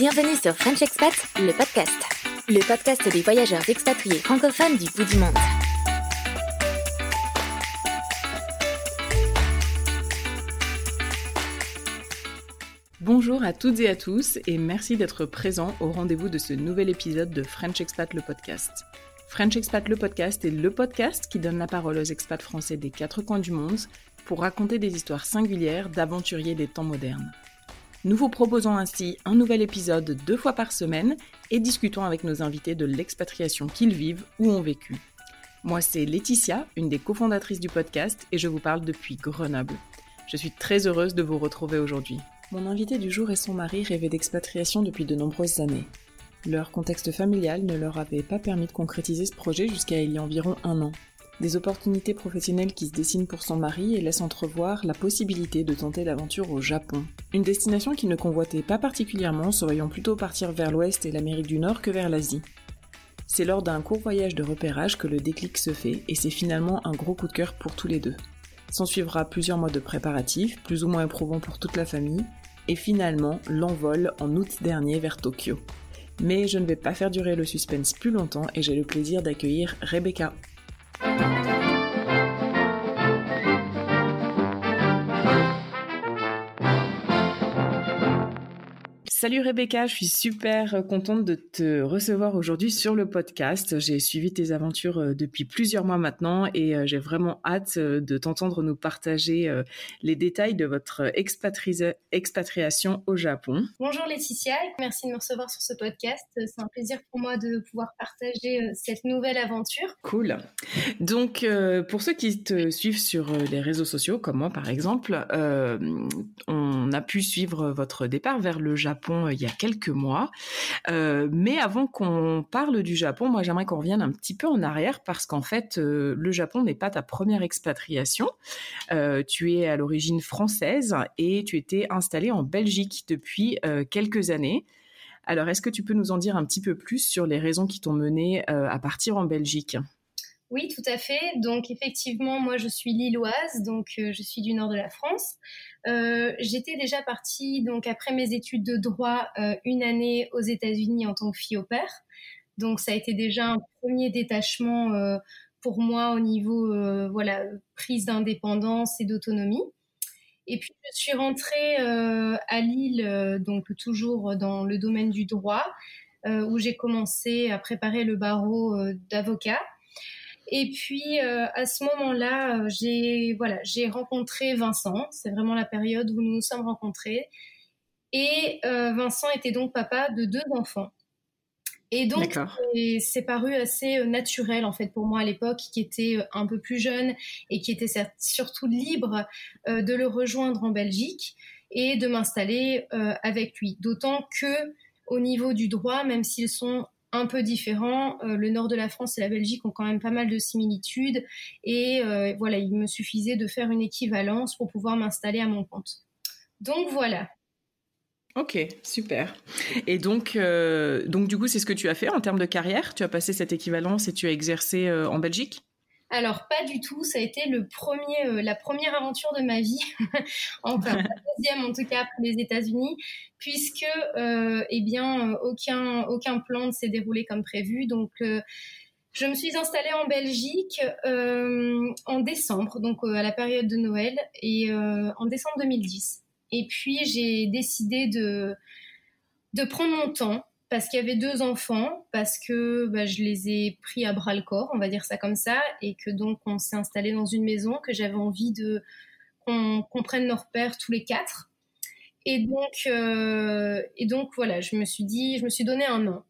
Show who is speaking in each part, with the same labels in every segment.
Speaker 1: Bienvenue sur French Expat, le podcast. Le podcast des voyageurs expatriés francophones du bout du monde.
Speaker 2: Bonjour à toutes et à tous et merci d'être présents au rendez-vous de ce nouvel épisode de French Expat le podcast. French Expat le podcast est le podcast qui donne la parole aux expats français des quatre coins du monde pour raconter des histoires singulières d'aventuriers des temps modernes. Nous vous proposons ainsi un nouvel épisode deux fois par semaine et discutons avec nos invités de l'expatriation qu'ils vivent ou ont vécu. Moi, c'est Laetitia, une des cofondatrices du podcast, et je vous parle depuis Grenoble. Je suis très heureuse de vous retrouver aujourd'hui. Mon invité du jour et son mari rêvaient d'expatriation depuis de nombreuses années. Leur contexte familial ne leur avait pas permis de concrétiser ce projet jusqu'à il y a environ un an. Des opportunités professionnelles qui se dessinent pour son mari et laissent entrevoir la possibilité de tenter l'aventure au Japon. Une destination qu'il ne convoitait pas particulièrement, se voyant plutôt partir vers l'ouest et l'Amérique du Nord que vers l'Asie. C'est lors d'un court voyage de repérage que le déclic se fait et c'est finalement un gros coup de cœur pour tous les deux. S'en suivra plusieurs mois de préparatifs, plus ou moins éprouvants pour toute la famille, et finalement l'envol en août dernier vers Tokyo. Mais je ne vais pas faire durer le suspense plus longtemps et j'ai le plaisir d'accueillir Rebecca. Música Salut Rebecca, je suis super contente de te recevoir aujourd'hui sur le podcast. J'ai suivi tes aventures euh, depuis plusieurs mois maintenant et euh, j'ai vraiment hâte euh, de t'entendre nous partager les détails de votre expatriation au Japon.
Speaker 3: Bonjour Laetitia, merci de me recevoir sur ce podcast. C'est un plaisir pour moi de pouvoir partager cette nouvelle aventure.
Speaker 2: Cool. Donc pour ceux qui te suivent sur les réseaux sociaux, comme moi par exemple, on a pu suivre votre départ vers le Japon il y a quelques mois. Euh, mais avant qu'on parle du Japon, moi j'aimerais qu'on revienne un petit peu en arrière parce qu'en fait, euh, le Japon n'est pas ta première expatriation. Euh, tu es à l'origine française et tu étais installée en Belgique depuis quelques années. Alors, est-ce que tu peux nous en dire un petit peu plus sur les raisons qui t'ont mené à partir en Belgique?
Speaker 3: Oui, tout à fait. Donc effectivement, moi je suis lilloise, donc je suis du nord de la France. Euh, j'étais déjà partie, donc après mes études de droit, euh, une année aux États-Unis en tant que fille au père. Donc ça a été déjà un premier détachement euh, pour moi au niveau voilà prise d'indépendance et d'autonomie. Et puis je suis rentrée à Lille, donc toujours dans le domaine du droit, où j'ai commencé à préparer le barreau d'avocat. Et puis euh, à ce moment-là, euh, j'ai voilà, j'ai rencontré Vincent. C'est vraiment la période où nous nous sommes rencontrés. Et euh, Vincent était donc papa de deux enfants. Et donc, c'est paru assez naturel en fait pour moi à l'époque, qui était un peu plus jeune et qui était surtout libre de le rejoindre en Belgique et de m'installer avec lui. D'autant que au niveau du droit, même s'ils sont un peu différent. Euh, le nord de la France et la Belgique ont quand même pas mal de similitudes. Et euh, voilà, il me suffisait de faire une équivalence pour pouvoir m'installer à mon compte. Donc voilà.
Speaker 2: Ok, super. Et donc, donc du coup, c'est ce que tu as fait en termes de carrière? Tu as passé cette équivalence et tu as exercé en Belgique?
Speaker 3: Alors pas du tout, ça a été euh, la première aventure de ma vie, enfin la deuxième en tout cas après les États-Unis, puisque euh, eh bien aucun aucun plan ne s'est déroulé comme prévu. Donc euh, je me suis installée en Belgique en décembre, donc à la période de Noël et en décembre 2010. Et puis j'ai décidé de prendre mon temps parce qu'il y avait deux enfants, parce que bah, je les ai pris à bras le corps, on va dire ça comme ça, et que donc on s'est installé dans une maison que j'avais envie de qu'on prenne nos repères tous les quatre. Et donc, euh, et donc voilà, je me suis dit, je me suis donné un an.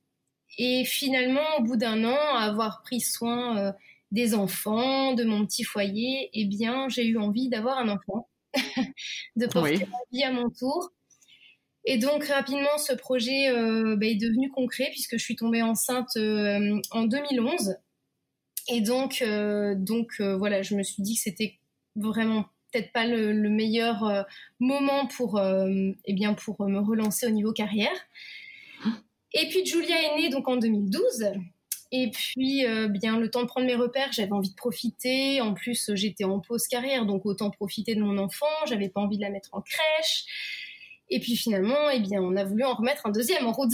Speaker 3: Et finalement, au bout d'un an, avoir pris soin euh, des enfants, de mon petit foyer, eh bien, j'ai eu envie d'avoir un enfant, de porter ma vie à mon tour. Et donc rapidement, ce projet euh, bah, est devenu concret puisque je suis tombée enceinte euh, en 2011. Et donc, euh, donc voilà, je me suis dit que c'était vraiment peut-être pas le, meilleur moment pour, eh bien, pour me relancer au niveau carrière. Et puis Julia est née donc en 2012. Et puis, bien, le temps de prendre mes repères, j'avais envie de profiter. En plus, j'étais en pause carrière, donc autant profiter de mon enfant. J'avais pas envie de la mettre en crèche. Et puis finalement, eh bien, on a voulu en remettre un deuxième en route.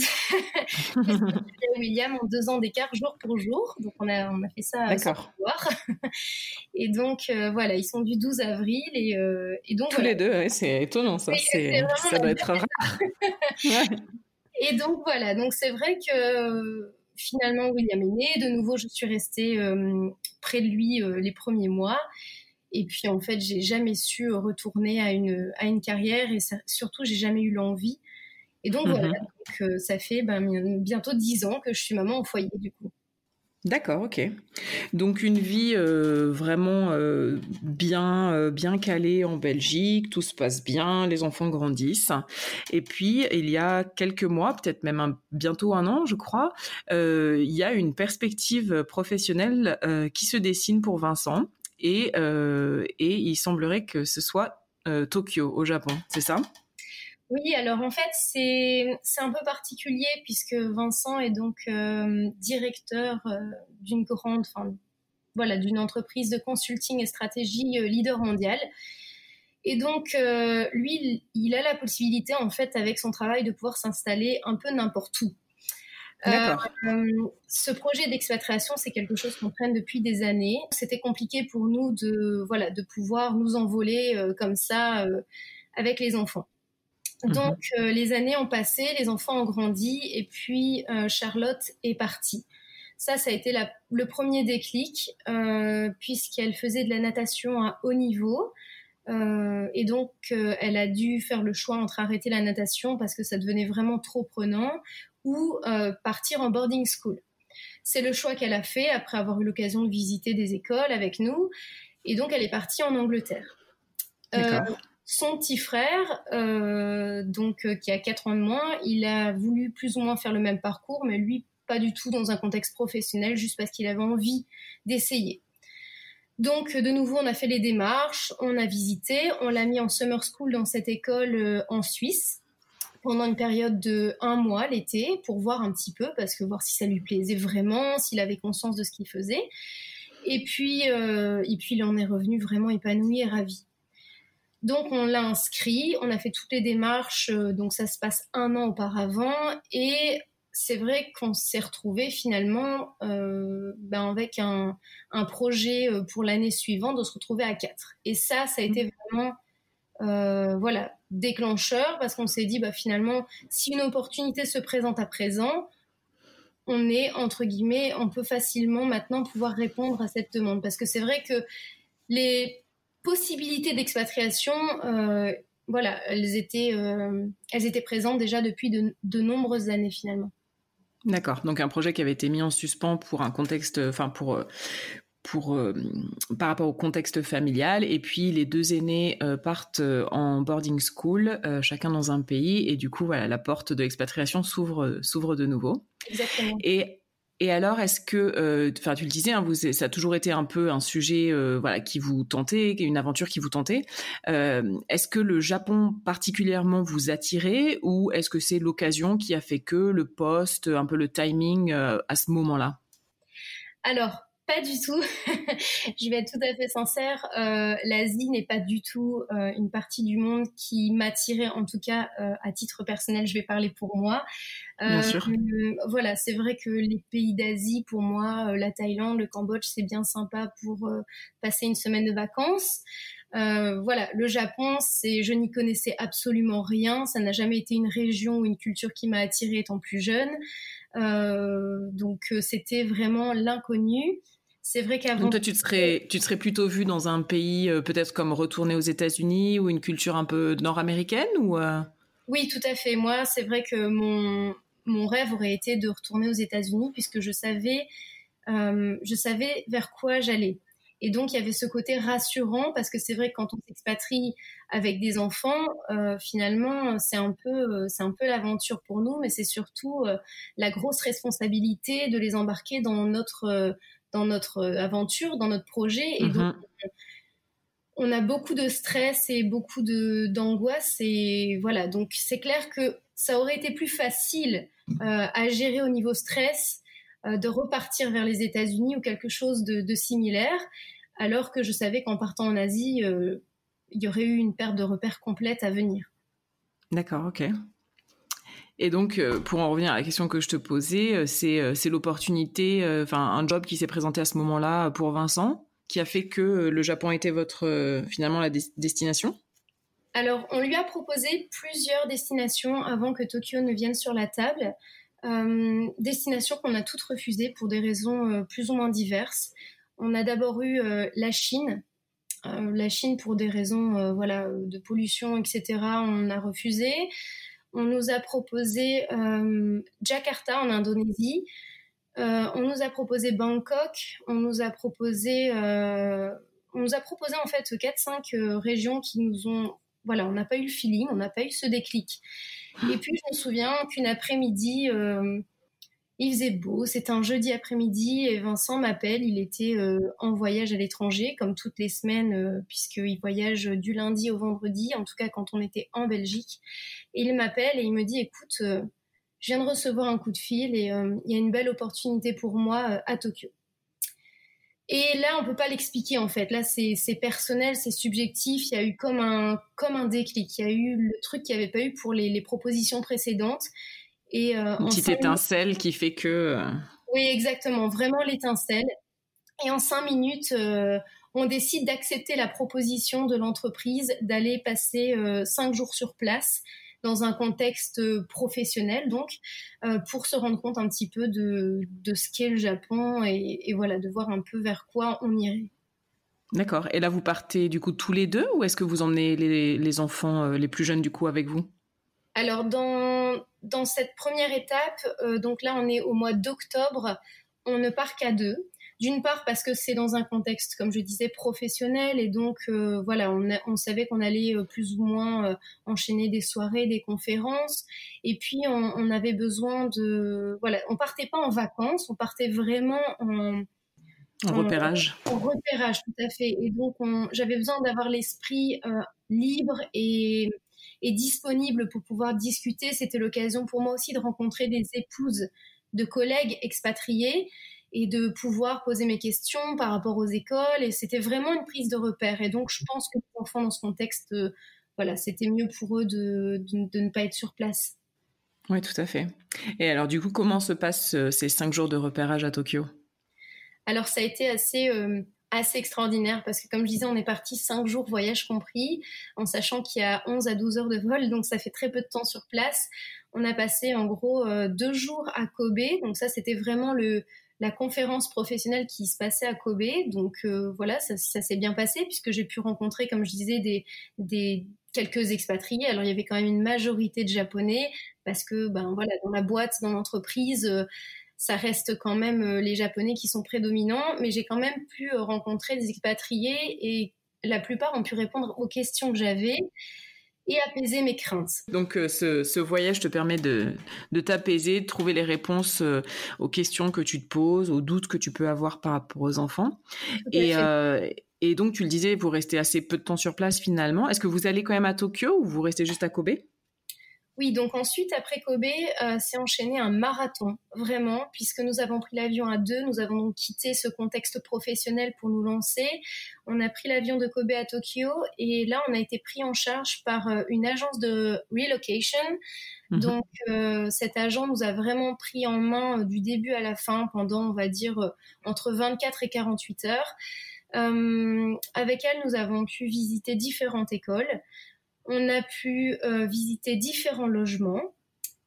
Speaker 3: William en deux ans d'écart jour pour jour. Donc on a, on a fait ça
Speaker 2: D'accord.
Speaker 3: Et donc euh, voilà, ils sont du 12 avril et, euh, et donc
Speaker 2: tous les deux, c'est étonnant ça. c'est, ça doit être rare.
Speaker 3: Et donc voilà, donc c'est vrai que finalement William est né. De nouveau, je suis restée euh, près de lui les premiers mois. Et puis en fait, j'ai jamais su retourner à une à une carrière et surtout, j'ai jamais eu l'envie. Et donc voilà, mhm. donc, euh, ça fait ben, bientôt dix ans que je suis maman au foyer du coup.
Speaker 2: D'accord, ok. Donc une vie euh, vraiment euh, bien bien calée en Belgique, tout se passe bien, les enfants grandissent. Et puis il y a quelques mois, peut-être même bientôt un an, je crois, il y a une perspective professionnelle qui se dessine pour Vincent et, euh, et il semblerait que ce soit euh, Tokyo au Japon, c'est ça?
Speaker 3: Oui, alors en fait, c'est un peu particulier puisque Vincent est donc euh, directeur d'une grande, enfin, voilà, d'une entreprise de consulting et stratégie leader mondial. Et donc, lui, il a la possibilité, en fait, avec son travail, de pouvoir s'installer un peu n'importe où. Euh, ce projet d'expatriation, c'est quelque chose qu'on traîne depuis des années. C'était compliqué pour nous de, voilà, de pouvoir nous envoler euh, comme ça euh, avec les enfants. Mhm. Donc, les années ont passé, les enfants ont grandi, et puis Charlotte est partie. Ça, ça a été la, le premier déclic, puisqu'elle faisait de la natation à haut niveau. et donc, elle a dû faire le choix entre arrêter la natation parce que ça devenait vraiment trop prenant, ou euh, partir en boarding school. C'est le choix qu'elle a fait après avoir eu l'occasion de visiter des écoles avec nous. Et donc, elle est partie en Angleterre. Euh, son petit frère, euh, donc qui a 4 ans de moins, il a voulu plus ou moins faire le même parcours, mais lui, pas du tout dans un contexte professionnel, juste parce qu'il avait envie d'essayer. Donc, de nouveau, on a fait les démarches, on a visité, on l'a mis en summer school dans cette école en Suisse pendant une période de un mois l'été pour voir un petit peu, parce que voir si ça lui plaisait vraiment, s'il avait conscience de ce qu'il faisait. Et puis, euh, et puis il en est revenu vraiment épanoui et ravi. Donc on l'a inscrit, on a fait toutes les démarches, euh, donc ça se passe un an auparavant, et c'est vrai qu'on s'est retrouvé finalement euh, ben avec un, un, projet pour l'année suivante de se retrouver à quatre. Et ça, ça a été vraiment euh, voilà, déclencheur parce qu'on s'est dit bah finalement si une opportunité se présente à présent, on est entre guillemets, on peut facilement maintenant pouvoir répondre à cette demande parce que c'est vrai que les possibilités d'expatriation, euh, voilà, elles étaient, euh, elles étaient présentes déjà depuis de, de nombreuses années finalement.
Speaker 2: D'accord. Donc un projet qui avait été mis en suspens pour un contexte, enfin pour pour euh, par rapport au contexte familial et puis les deux aînés euh, partent euh, en boarding school chacun dans un pays et du coup voilà la porte de l'expatriation s'ouvre s'ouvre de nouveau
Speaker 3: Exactement.
Speaker 2: et Et alors, est-ce que, enfin, tu le disais, hein, vous, ça a toujours été un peu un sujet, voilà, qui vous tentait, une aventure qui vous tentait. Est-ce que le Japon particulièrement vous attirait, ou est-ce que c'est l'occasion qui a fait que le poste, un peu le timing à ce moment-là?
Speaker 3: Alors, pas du tout. je vais être tout à fait sincère. Euh, L'Asie n'est pas du tout euh, une partie du monde qui m'attirait, en tout cas euh, à titre personnel. Je vais parler pour moi.
Speaker 2: Bien sûr.
Speaker 3: voilà, c'est vrai que les pays d'Asie, pour moi, la Thaïlande, le Cambodge, c'est bien sympa pour passer une semaine de vacances. voilà, le Japon, c'est, je n'y connaissais absolument rien. Ça n'a jamais été une région ou une culture qui m'a attirée étant plus jeune. donc c'était vraiment l'inconnu. C'est vrai qu'avant.
Speaker 2: Donc toi, tu te serais, tu serais plutôt vu dans un pays euh, peut-être comme retourner aux États-Unis ou une culture un peu nord-américaine ou euh?
Speaker 3: Oui, tout à fait. Moi, c'est vrai que mon mon rêve aurait été de retourner aux États-Unis puisque je savais, euh, je savais vers quoi j'allais. Et donc, il y avait ce côté rassurant parce que c'est vrai que quand on s'expatrie avec des enfants, finalement, c'est un peu, c'est un peu l'aventure pour nous, mais c'est surtout la grosse responsabilité de les embarquer dans notre dans notre euh, aventure, dans notre projet. Et donc, mhm. on a beaucoup de stress et beaucoup de d'angoisse. Et voilà, donc c'est clair que ça aurait été plus facile euh, à gérer au niveau stress euh, de repartir vers les États-Unis ou quelque chose de, de, similaire, alors que je savais qu'en partant en Asie, il y aurait eu une perte de repères complète à venir.
Speaker 2: D'accord, ok. Et donc, euh, pour en revenir à la question que je te posais, euh, c'est, euh, c'est l'opportunité, enfin un job qui s'est présenté à ce moment-là pour Vincent, qui a fait que le Japon était votre finalement la destination.
Speaker 3: Alors, on lui a proposé plusieurs destinations avant que Tokyo ne vienne sur la table. destinations qu'on a toutes refusées pour des raisons plus ou moins diverses. On a d'abord eu la Chine, la Chine pour des raisons voilà de pollution etc. On a refusé on nous a proposé euh, Jakarta en Indonésie, euh, on nous a proposé Bangkok, on nous a proposé, euh, en fait 4-5 régions qui nous ont, voilà, on n'a pas eu le feeling, on n'a pas eu ce déclic. Et puis je me souviens qu'une après-midi, il faisait beau, c'était un jeudi après-midi et Vincent m'appelle. Il était euh, en voyage à l'étranger, comme toutes les semaines, euh, puisqu'il voyage du lundi au vendredi, en tout cas quand on était en Belgique. Et il m'appelle et il me dit, écoute, euh, je viens de recevoir un coup de fil et il y a une belle opportunité pour moi à Tokyo. Et là, on peut pas l'expliquer en fait. Là, c'est personnel, c'est subjectif. Il y a eu comme un comme un déclic. Il y a eu le truc qu'il n'y avait pas eu pour les propositions précédentes.
Speaker 2: Et, euh, Une petite étincelle qui fait que. Euh,
Speaker 3: oui, exactement, vraiment l'étincelle. Et en cinq minutes, euh, on décide d'accepter la proposition de l'entreprise d'aller passer cinq jours sur place dans un contexte professionnel, donc, pour se rendre compte un petit peu de, de ce qu'est le Japon et, voilà, de voir un peu vers quoi on irait.
Speaker 2: D'accord. Et là, vous partez du coup tous les deux ou est-ce que vous emmenez les, les enfants les plus jeunes du coup avec vous?
Speaker 3: Alors dans, dans cette première étape, euh, donc là on est au mois d'octobre, on ne part qu'à deux. D'une part parce que c'est dans un contexte, comme je disais, professionnel et donc euh, voilà, on, on savait qu'on allait euh, plus ou moins enchaîner des soirées, des conférences, et puis on, on, avait besoin de voilà, on partait pas en vacances, on partait vraiment en
Speaker 2: en repérage.
Speaker 3: En, repérage, tout à fait. Et donc, j'avais besoin d'avoir l'esprit libre et est disponible pour pouvoir discuter. C'était l'occasion pour moi aussi de rencontrer des épouses de collègues expatriés et de pouvoir poser mes questions par rapport aux écoles. Et c'était vraiment une prise de repère. Et donc, je pense que les enfants, dans ce contexte, euh, voilà, c'était mieux pour eux de, de, ne pas être sur place.
Speaker 2: Oui, tout à fait. Et alors, du coup, comment se passent euh, ces cinq jours de repérage à Tokyo?
Speaker 3: Alors, ça a été assez euh, assez extraordinaire parce que comme je disais, on est parti cinq jours voyage compris, en sachant qu'il y a 11 à 12 heures de vol, donc ça fait très peu de temps sur place. On a passé en gros euh, deux jours à Kobe, donc ça c'était vraiment le la conférence professionnelle qui se passait à Kobe. Donc euh, voilà, ça, s'est bien passé puisque j'ai pu rencontrer, comme je disais, des, des quelques expatriés. Alors il y avait quand même une majorité de Japonais parce que ben voilà, dans la boîte, dans l'entreprise. Euh, ça reste quand même euh, les Japonais qui sont prédominants, mais j'ai quand même pu euh, rencontrer des expatriés et la plupart ont pu répondre aux questions que j'avais. et apaiser mes craintes.
Speaker 2: Donc euh, ce, voyage te permet de, t'apaiser, de trouver les réponses euh, aux questions que tu te poses, aux doutes que tu peux avoir par rapport aux enfants. Et, euh, et donc tu le disais, vous restez assez peu de temps sur place finalement. Est-ce que vous allez quand même à Tokyo ou vous restez juste à Kobe?
Speaker 3: Oui, donc ensuite, après Kobe, euh, s'est enchaîné un marathon, vraiment, puisque nous avons pris l'avion à deux, nous avons donc quitté ce contexte professionnel pour nous lancer. On a pris l'avion de Kobe à Tokyo et là, on a été pris en charge par euh, une agence de relocation. Mhm. Donc, euh, cet agent nous a vraiment pris en main du début à la fin pendant, on va dire, entre 24 et 48 heures. avec elle, nous avons pu visiter différentes écoles. On a pu euh, visiter différents logements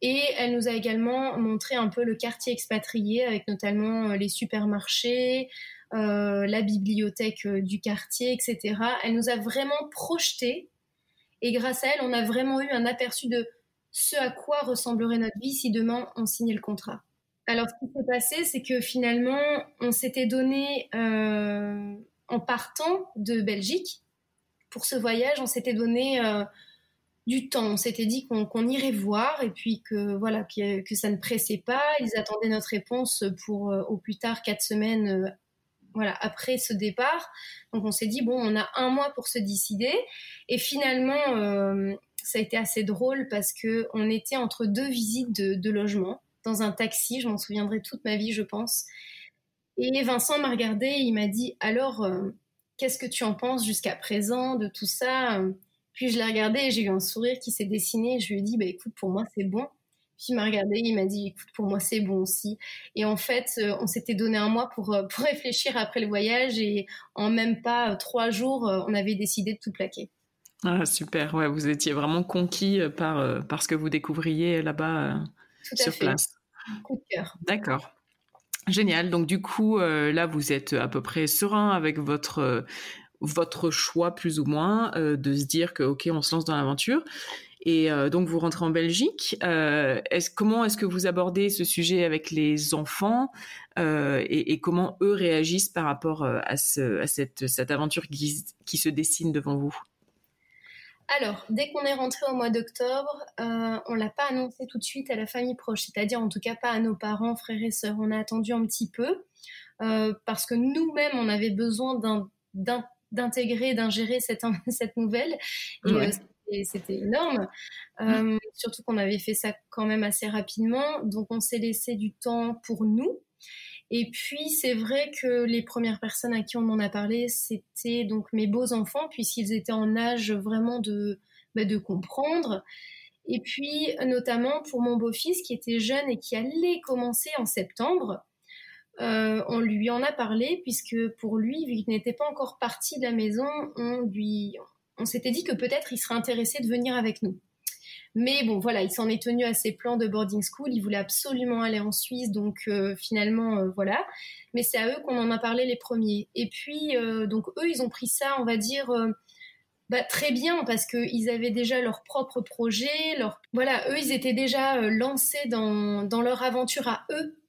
Speaker 3: et elle nous a également montré un peu le quartier expatrié avec notamment euh, les supermarchés, euh, la bibliothèque du quartier, etc. Elle nous a vraiment projeté et grâce à elle, on a vraiment eu un aperçu de ce à quoi ressemblerait notre vie si demain on signait le contrat. Alors, ce qui s'est passé, c'est que finalement, on s'était donné, en partant de Belgique, pour ce voyage, on s'était donné euh, du temps. On s'était dit qu'on irait voir et puis que voilà que, ça ne pressait pas. Ils attendaient notre réponse pour euh, au plus tard quatre semaines. Euh, voilà après ce départ. Donc on s'est dit bon, on a un mois pour se décider. Et finalement, ça a été assez drôle parce que on était entre deux visites de, de logement dans un taxi. Je m'en souviendrai toute ma vie, je pense. Et Vincent m'a regardé, il m'a dit alors qu'est-ce que tu en penses jusqu'à présent de tout ça Puis je l'ai regardé et j'ai eu un sourire qui s'est dessiné. Je lui ai dit, bah, écoute, pour moi, c'est bon. Puis il m'a regardé, il m'a dit, écoute, pour moi, c'est bon aussi. Et en fait, euh, on s'était donné un mois pour, euh, pour réfléchir après le voyage et en même pas euh, trois jours, on avait décidé de tout plaquer.
Speaker 2: Ah, super. Ouais, vous étiez vraiment conquis par, par ce que vous découvriez là-bas sur place.
Speaker 3: Coup de cœur.
Speaker 2: D'accord. Génial. Donc du coup, euh, là, vous êtes à peu près serein avec votre euh, votre choix plus ou moins euh, de se dire que ok, on se lance dans l'aventure. Et donc vous rentrez en Belgique. comment est-ce que vous abordez ce sujet avec les enfants et, comment eux réagissent par rapport à, ce, à cette, cette aventure qui se dessine devant vous?
Speaker 3: Alors, dès qu'on est rentré au mois d'octobre, euh, on l'a pas annoncé tout de suite à la famille proche, c'est-à-dire en tout cas pas à nos parents, frères et sœurs. On a attendu un petit peu euh, parce que nous-mêmes, on avait besoin d'intégrer, d'ingérer cette, cette nouvelle. Et euh, c'était énorme. Euh, surtout qu'on avait fait ça quand même assez rapidement. Donc on s'est laissé du temps pour nous. Et puis c'est vrai que les premières personnes à qui on en a parlé, c'était donc mes beaux enfants, puisqu'ils étaient en âge vraiment de, bah, de comprendre. Et puis notamment pour mon beau-fils qui était jeune et qui allait commencer en septembre, euh, on lui en a parlé puisque pour lui, vu qu'il n'était pas encore parti de la maison, on lui, on s'était dit que peut-être il serait intéressé de venir avec nous. Mais bon, voilà, il s'en est tenu à ses plans de boarding school. Il voulait absolument aller en Suisse, donc euh, finalement, euh, voilà. Mais c'est à eux qu'on en a parlé les premiers. Et puis, euh, donc eux, ils ont pris ça, on va dire. Bah, très bien parce qu'ils avaient déjà leur propre projet, voilà, eux ils étaient déjà lancés dans leur aventure à eux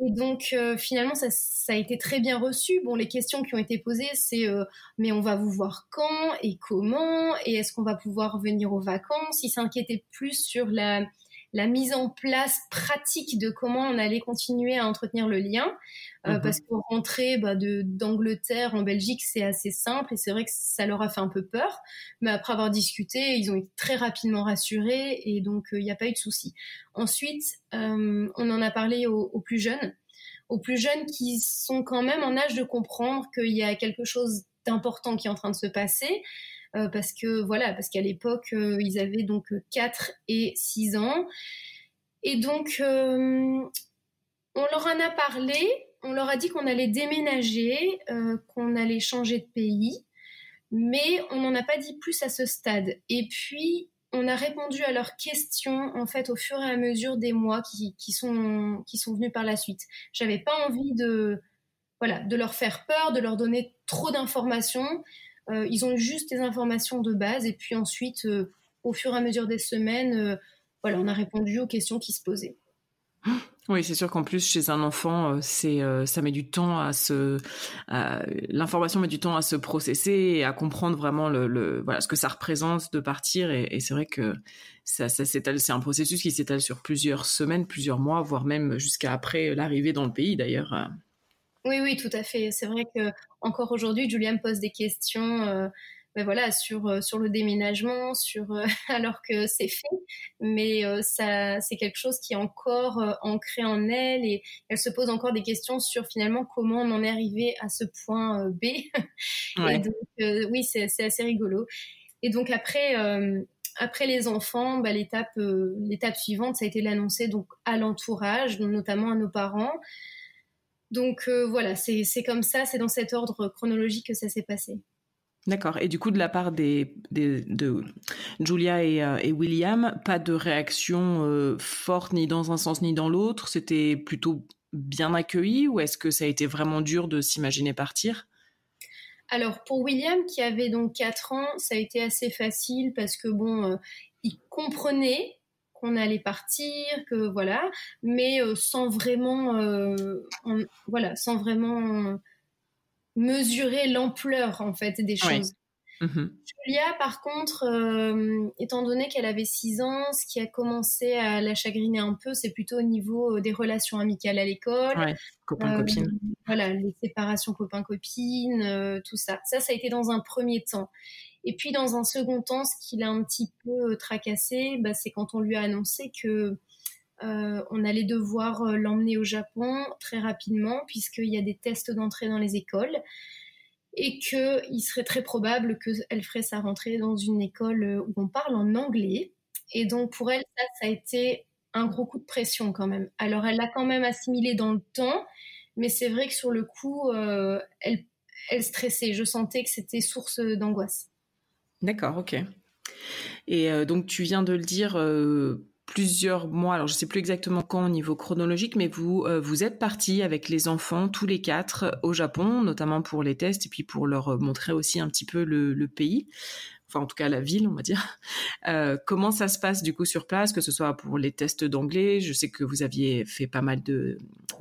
Speaker 3: Et donc euh, finalement ça, ça, a été très bien reçu. Bon, les questions qui ont été posées, c'est euh, mais on va vous voir quand et comment? Et est-ce qu'on va pouvoir venir aux vacances? Ils s'inquiétaient plus sur la la mise en place pratique de comment on allait continuer à entretenir le lien. Euh, mhm. Parce qu'en rentrer bah, de d'Angleterre en Belgique, c'est assez simple et c'est vrai que ça leur a fait un peu peur. Mais après avoir discuté, ils ont été très rapidement rassurés et donc il n'y a pas eu de souci. Ensuite, euh, on en a parlé aux, aux, plus jeunes, aux plus jeunes qui sont quand même en âge de comprendre qu'il y a quelque chose d'important qui est en train de se passer. Euh, parce que voilà, parce qu'à l'époque, euh, ils avaient donc 4 et 6 ans. Et donc, euh, on leur en a parlé, on leur a dit qu'on allait déménager, qu'on allait changer de pays, mais on n'en a pas dit plus à ce stade. Et puis, on a répondu à leurs questions en fait au fur et à mesure des mois qui, qui sont qui sont venus par la suite. J'avais pas envie de voilà de leur faire peur, de leur donner trop d'informations. Euh, ils ont juste des informations de base et puis ensuite, euh, au fur et à mesure des semaines, euh, voilà, on a répondu aux questions qui se posaient.
Speaker 2: Oui, c'est sûr qu'en plus chez un enfant, c'est ça met du temps à se l'information met du temps à se processer et à comprendre vraiment le, voilà ce que ça représente de partir et, c'est vrai que ça, ça s'étale c'est un processus qui s'étale sur plusieurs semaines, plusieurs mois, voire même jusqu'à après l'arrivée dans le pays d'ailleurs.
Speaker 3: Oui, oui, tout à fait. C'est vrai que encore aujourd'hui, Julia me pose des questions ben voilà, sur, euh, sur le déménagement, sur, euh, alors que c'est fait, mais euh, ça, c'est quelque chose qui est encore ancré en elle et elle se pose encore des questions sur finalement comment on en est arrivé à ce point B. Et donc, oui, c'est, assez rigolo. Et donc après, après les enfants, bah, l'étape, l'étape suivante, ça a été l'annoncer donc à l'entourage, notamment à nos parents. Donc voilà, c'est, comme ça, c'est dans cet ordre chronologique que ça s'est passé.
Speaker 2: D'accord. Et du coup, de la part des, de Julia et, euh, et, William, pas de réaction euh, forte ni dans un sens ni dans l'autre? C'était plutôt bien accueilli ou est-ce que ça a été vraiment dur de s'imaginer partir?
Speaker 3: Alors pour William, qui avait donc 4 ans, ça a été assez facile parce que bon, euh, il comprenait qu'on allait partir, que voilà, mais sans vraiment, voilà, sans vraiment mesurer l'ampleur en fait des choses. Mhm. Julia, par contre, euh, étant donné qu'elle avait 6 ans, ce qui a commencé à la chagriner un peu, c'est plutôt au niveau euh, des relations amicales à l'école.
Speaker 2: Ouais, copains-copines. Euh,
Speaker 3: voilà, les séparations copains-copines, tout ça. Ça, ça a été dans un premier temps. Et puis, dans un second temps, ce qui l'a un petit peu tracassé, bah, c'est quand on lui a annoncé que euh, on allait devoir l'emmener au Japon très rapidement puisqu'il y a des tests d'entrée dans les écoles et qu'il serait très probable qu'elle ferait sa rentrée dans une école euh, où on parle en anglais. Et donc pour elle, ça, a été un gros coup de pression quand même. Alors elle l'a quand même assimilé dans le temps, mais c'est vrai que sur le coup, elle, elle stressait. Je sentais que c'était source d'angoisse.
Speaker 2: D'accord, ok. Et donc tu viens de le dire, plusieurs mois, alors je sais plus exactement quand au niveau chronologique, mais vous euh, vous êtes partis avec les enfants tous les quatre au Japon, notamment pour les tests et puis pour leur euh, montrer aussi un petit peu le, pays, enfin en tout cas la ville, on va dire. Euh, comment ça se passe du coup sur place, que ce soit pour les tests d'anglais, je sais que vous aviez fait pas mal de,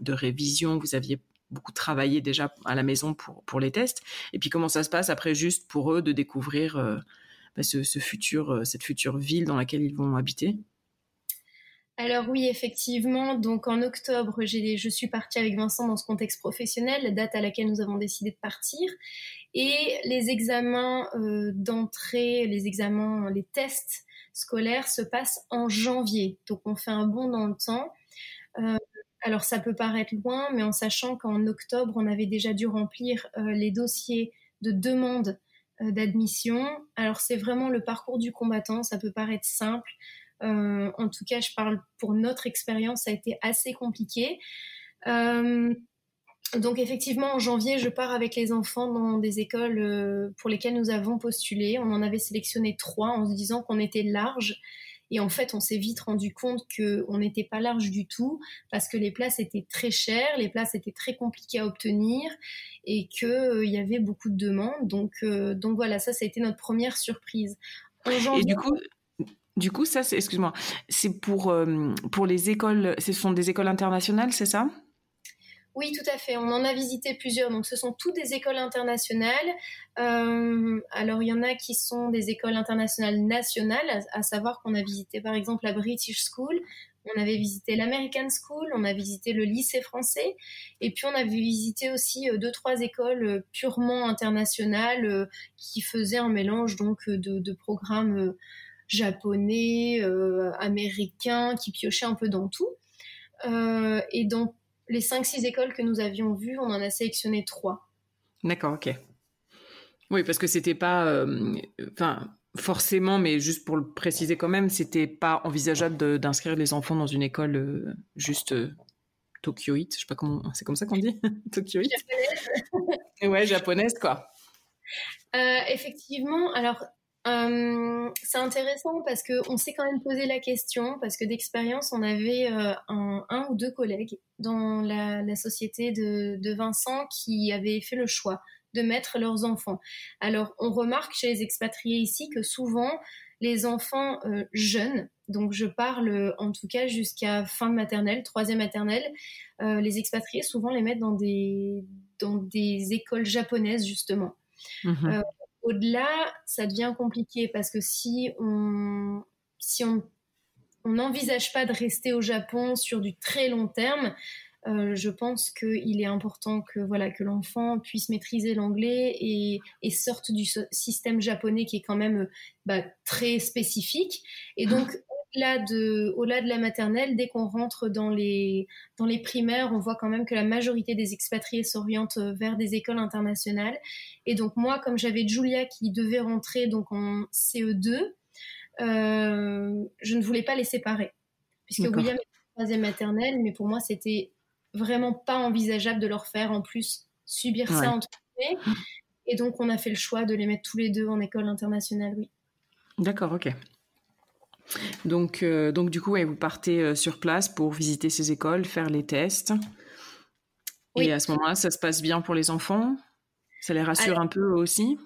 Speaker 2: révisions, vous aviez beaucoup travaillé déjà à la maison pour pour les tests, et puis comment ça se passe après juste pour eux de découvrir bah, ce futur, cette future ville dans laquelle ils vont habiter?
Speaker 3: Alors oui, effectivement. Donc en octobre, je suis partie avec Vincent dans ce contexte professionnel, la date à laquelle nous avons décidé de partir. Et les examens euh, d'entrée, les examens, les tests scolaires se passent en janvier. Donc on fait un bond dans le temps. Euh, alors ça peut paraître loin, mais en sachant qu'en octobre, on avait déjà dû remplir euh, les dossiers de demande d'admission. Alors c'est vraiment le parcours du combattant, ça peut paraître simple. Euh, en tout cas, je parle pour notre expérience, ça a été assez compliqué. Euh, donc effectivement, en janvier, je pars avec les enfants dans des écoles euh, pour lesquelles nous avons postulé. On en avait sélectionné trois en se disant qu'on était large. Et en fait, on s'est vite rendu compte qu'on n'était pas large du tout parce que les places étaient très chères, les places étaient très compliquées à obtenir et qu'il y avait beaucoup de demandes. Donc, donc voilà, ça, ça a été notre première surprise.
Speaker 2: et du coup, du coup, ça, excuse-moi, c'est pour, euh, pour les écoles, ce sont des écoles internationales, c'est ça?
Speaker 3: Oui, tout à fait. On en a visité plusieurs. Donc, ce sont toutes des écoles internationales. Euh, alors, il y en a qui sont des écoles internationales nationales, à, savoir qu'on a visité par exemple la British School, on avait visité l'American School, on a visité le lycée français, et puis on avait visité aussi euh, deux trois écoles purement internationales qui faisaient un mélange donc de programmes japonais, euh, américains, qui piochaient un peu dans tout. Euh, et dans les 5-6 écoles que nous avions vues, on en a sélectionné 3.
Speaker 2: D'accord, ok. Oui, parce que c'était pas, euh, enfin, forcément, mais juste pour le préciser quand même, c'était pas envisageable d'inscrire les enfants dans une école juste tokyoïte, je sais pas comment, c'est comme ça qu'on dit, tokyoïte. Japonaise. ouais, japonaise quoi.
Speaker 3: effectivement, alors euh, c'est intéressant parce qu'on s'est quand même posé la question, parce que d'expérience, on avait euh, un, ou deux collègues dans la, société de, Vincent qui avaient fait le choix de mettre leurs enfants. Alors, on remarque chez les expatriés ici que souvent, les enfants jeunes. Donc je parle en tout cas jusqu'à fin de maternelle, troisième maternelle. les expatriés souvent les mettent dans des dans des écoles japonaises justement. Mhm. Au-delà, ça devient compliqué parce que si on si on n'envisage pas de rester au Japon sur du très long terme, euh, je pense qu'il est important que voilà que l'enfant puisse maîtriser l'anglais et, sorte du système japonais qui est quand même bah, très spécifique. Et donc au-delà de, au-delà de la maternelle, dès qu'on rentre dans les, dans les primaires, on voit quand même que la majorité des expatriés s'orientent vers des écoles internationales. Et donc moi, comme j'avais Julia qui devait rentrer donc en CE2, euh, je ne voulais pas les séparer. Puisque William est troisième maternelle, mais pour moi, c'était vraiment pas envisageable de leur faire en plus subir ça entre eux. Et donc, on a fait le choix de les mettre tous les deux en école internationale, oui.
Speaker 2: D'accord, ok. Donc, euh, donc du coup, vous partez euh, sur place pour visiter ces écoles, faire les tests. Et à ce moment-là, ça se passe bien pour les enfants? Ça les rassure un peu aussi?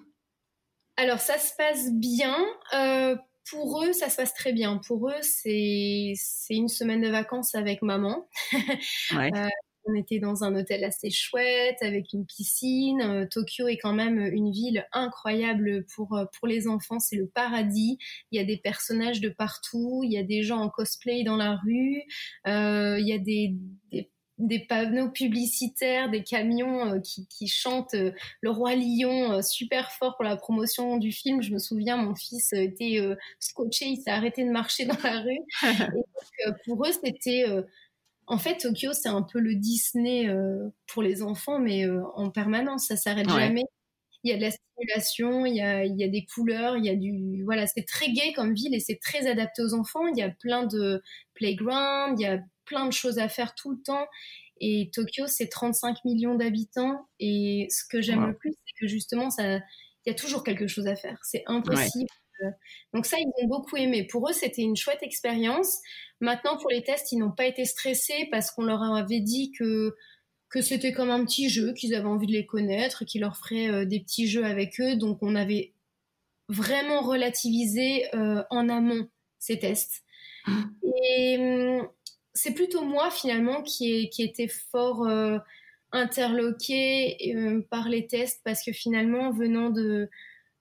Speaker 3: Alors, ça se passe bien. Euh, pour eux, ça se passe très bien. Pour eux, c'est une semaine de vacances avec maman. Euh, on était dans un hôtel assez chouette avec une piscine. Euh, Tokyo est quand même une ville incroyable pour euh, pour les enfants. C'est le paradis. Il y a des personnages de partout. Il y a des gens en cosplay dans la rue. il y a des des panneaux publicitaires, des camions euh, qui, chantent euh, le roi lion euh, super fort pour la promotion du film. Je me souviens, mon fils était scotché, il s'est arrêté de marcher dans la rue. Et pour eux, c'était en fait Tokyo, c'est un peu le Disney pour les enfants, mais en permanence, ça s'arrête jamais. Il y a de la stimulation, il y a, il y a des couleurs, il y a du voilà, c'est très gai comme ville et c'est très adapté aux enfants. Il y a plein de playgrounds, il y a plein de choses à faire tout le temps. Et Tokyo, c'est 35 millions d'habitants. Et ce que j'aime le plus, c'est que justement, ça, il y a toujours quelque chose à faire. C'est impossible. Donc ça, ils ont beaucoup aimé. Pour eux, c'était une chouette expérience. Maintenant, pour les tests, ils n'ont pas été stressés parce qu'on leur avait dit que que c'était comme un petit jeu, qu'ils avaient envie de les connaître, qu'ils leur feraient euh, des petits jeux avec eux. Donc on avait vraiment relativisé euh, en amont ces tests. Mmh. Et hum, c'est plutôt moi finalement qui, est, qui était fort euh, interloqué euh, par les tests parce que finalement venant de,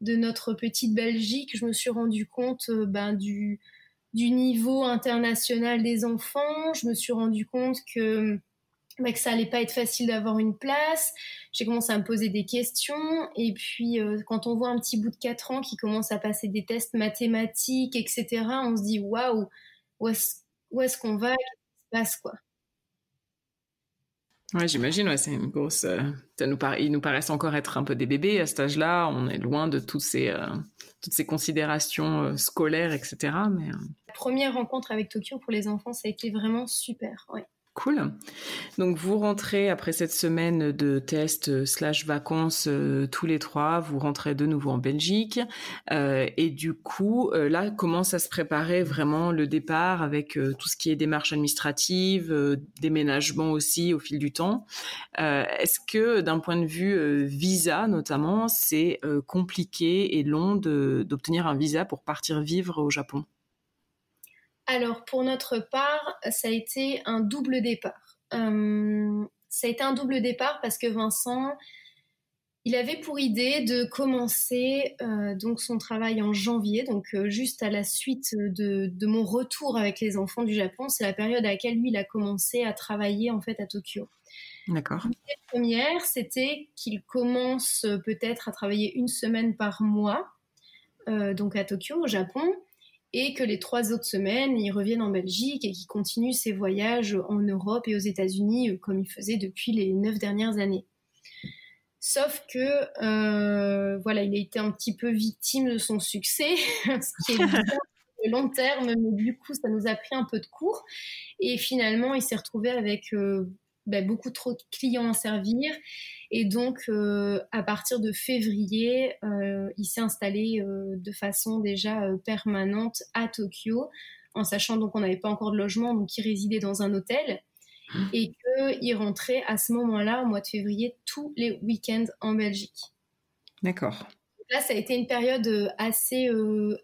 Speaker 3: de notre petite Belgique, je me suis rendu compte euh, ben, du, niveau international des enfants. Je me suis rendu compte que, ben, que ça allait pas être facile d'avoir une place. J'ai commencé à me poser des questions. Et puis, quand on voit un petit bout de 4 ans qui commence à passer des tests mathématiques, etc., on se dit waouh, où est-ce qu'on va passe, quoi?
Speaker 2: Ouais, j'imagine, ouais, c'est une grosse. Euh, ça nous Ils nous paraissent encore être un peu des bébés à cet âge-là. On est loin de toutes ces, euh, toutes ces considérations euh, scolaires, etc. Mais,
Speaker 3: La première rencontre avec Tokyo pour les enfants, ça a été vraiment super. Ouais.
Speaker 2: Cool. Donc vous rentrez après cette semaine de tests euh, slash vacances euh, tous les trois, vous rentrez de nouveau en Belgique euh, et du coup là commence à se préparer vraiment le départ avec tout ce qui est démarche administrative, déménagement aussi au fil du temps? Est-ce que d'un point de vue visa notamment, c'est compliqué et long d'obtenir un visa pour partir vivre au Japon?
Speaker 3: Alors, pour notre part, ça a été un double départ. Euh, ça a été un double départ parce que Vincent, il avait pour idée de commencer euh, donc son travail en janvier, donc euh, juste à la suite de, mon retour avec les enfants du Japon. C'est la période à laquelle lui, il a commencé à travailler en fait à Tokyo.
Speaker 2: D'accord.
Speaker 3: La première, c'était qu'il commence peut-être à travailler une semaine par mois, donc à Tokyo, au Japon et que les trois autres semaines, il revienne en Belgique et qu'il continue ses voyages en Europe et aux États-Unis euh, comme il faisait depuis les neuf dernières années. Sauf que, euh, voilà, il a été un petit peu victime de son succès, ce qui est long terme, mais du coup, ça nous a pris un peu de cours. Et finalement, il s'est retrouvé avec euh, ben, beaucoup trop de clients à servir et donc, euh, à partir de février, euh, il s'est installé euh, de façon déjà permanente à Tokyo, en sachant donc qu'on n'avait pas encore de logement, donc il résidait dans un hôtel mmh. et qu'il rentrait à ce moment-là, au mois de février, tous les week-ends en Belgique.
Speaker 2: D'accord.
Speaker 3: là, ça a été une période assez,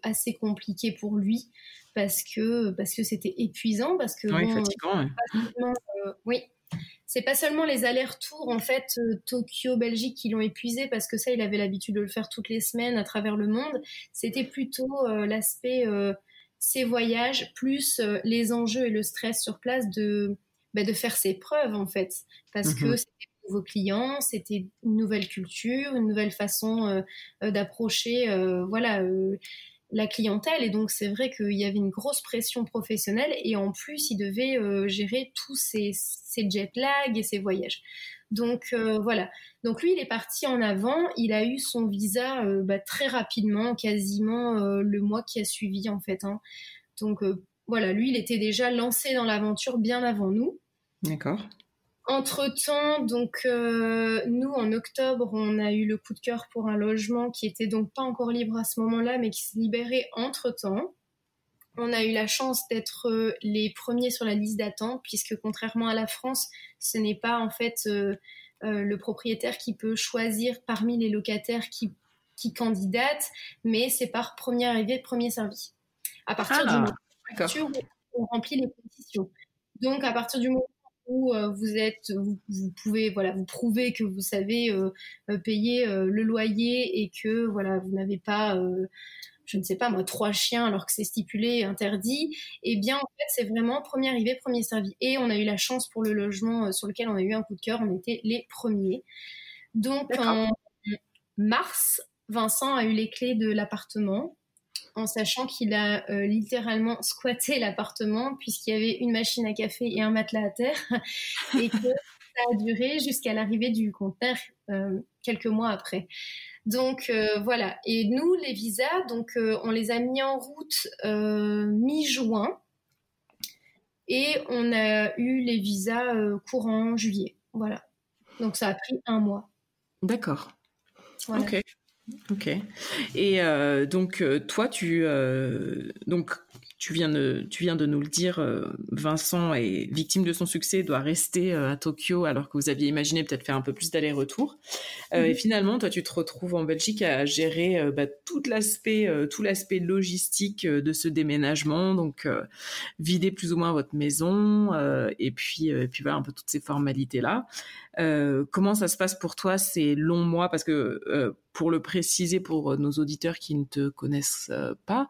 Speaker 3: assez compliquée pour lui parce que parce que c'était épuisant, parce que
Speaker 2: oui, fatigant.
Speaker 3: oui, c'est pas seulement les allers-retours en fait Tokyo Belgique qui l'ont épuisé parce que ça il avait l'habitude de le faire toutes les semaines à travers le monde c'était plutôt l'aspect ces voyages plus les enjeux et le stress sur place de bah, de faire ses preuves en fait, parce que mhm. c'était de nouveaux clients, c'était une nouvelle culture, une nouvelle façon euh, euh, d'approcher, euh, voilà la clientèle et donc c'est vrai qu'il y avait une grosse pression professionnelle et en plus il devait gérer tous ces, jet lag et ces voyages. Donc voilà. Donc lui il est parti en avant. Il a eu son visa bah, très rapidement, quasiment le mois qui a suivi en fait. Hein. Donc voilà, lui il était déjà lancé dans l'aventure bien avant nous.
Speaker 2: D'accord.
Speaker 3: Entre-temps, donc euh, nous en octobre, on a eu le coup de cœur pour un logement qui était donc pas encore libre à ce moment-là, mais qui s'est libéré entre-temps. On a eu la chance d'être euh, les premiers sur la liste d'attente, puisque contrairement à la France, ce n'est pas en fait euh, le propriétaire qui peut choisir parmi les locataires qui, qui candidatent, mais c'est par premier arrivé, premier servi. À partir du ah, moment où on remplit les conditions. Donc à partir du moment où euh, vous êtes, vous, pouvez voilà, vous prouver que vous savez euh, euh, payer le loyer et que voilà, vous n'avez pas je ne sais pas moi, trois chiens alors que c'est stipulé interdit, eh bien en fait c'est vraiment premier arrivé, premier servi. Et on a eu la chance pour le logement sur lequel on a eu un coup de cœur, on était les premiers. Donc en mars, Vincent a eu les clés de l'appartement en sachant qu'il a euh, littéralement squatté l'appartement puisqu'il y avait une machine à café et un matelas à terre et que ça a duré jusqu'à l'arrivée du conteneur euh, quelques mois après. Donc euh, voilà. Et nous, les visas, donc on les a mis en route mi-juin et on a eu les visas courant juillet. Voilà. Donc ça a pris un mois.
Speaker 2: D'accord. Ok. Ok. Et euh, donc euh, toi, tu euh, donc tu viens de tu viens de nous le dire. Vincent est victime de son succès, doit rester à Tokyo alors que vous aviez imaginé peut-être faire un peu plus d'aller-retour. Et mhm. finalement, toi, tu te retrouves en Belgique à gérer bah, tout l'aspect tout l'aspect logistique de ce déménagement, donc vider plus ou moins votre maison et puis et puis voilà un peu toutes ces formalités là. Euh, comment ça se passe pour toi ces longs mois? Parce que euh, pour le préciser pour nos auditeurs qui ne te connaissent euh, pas,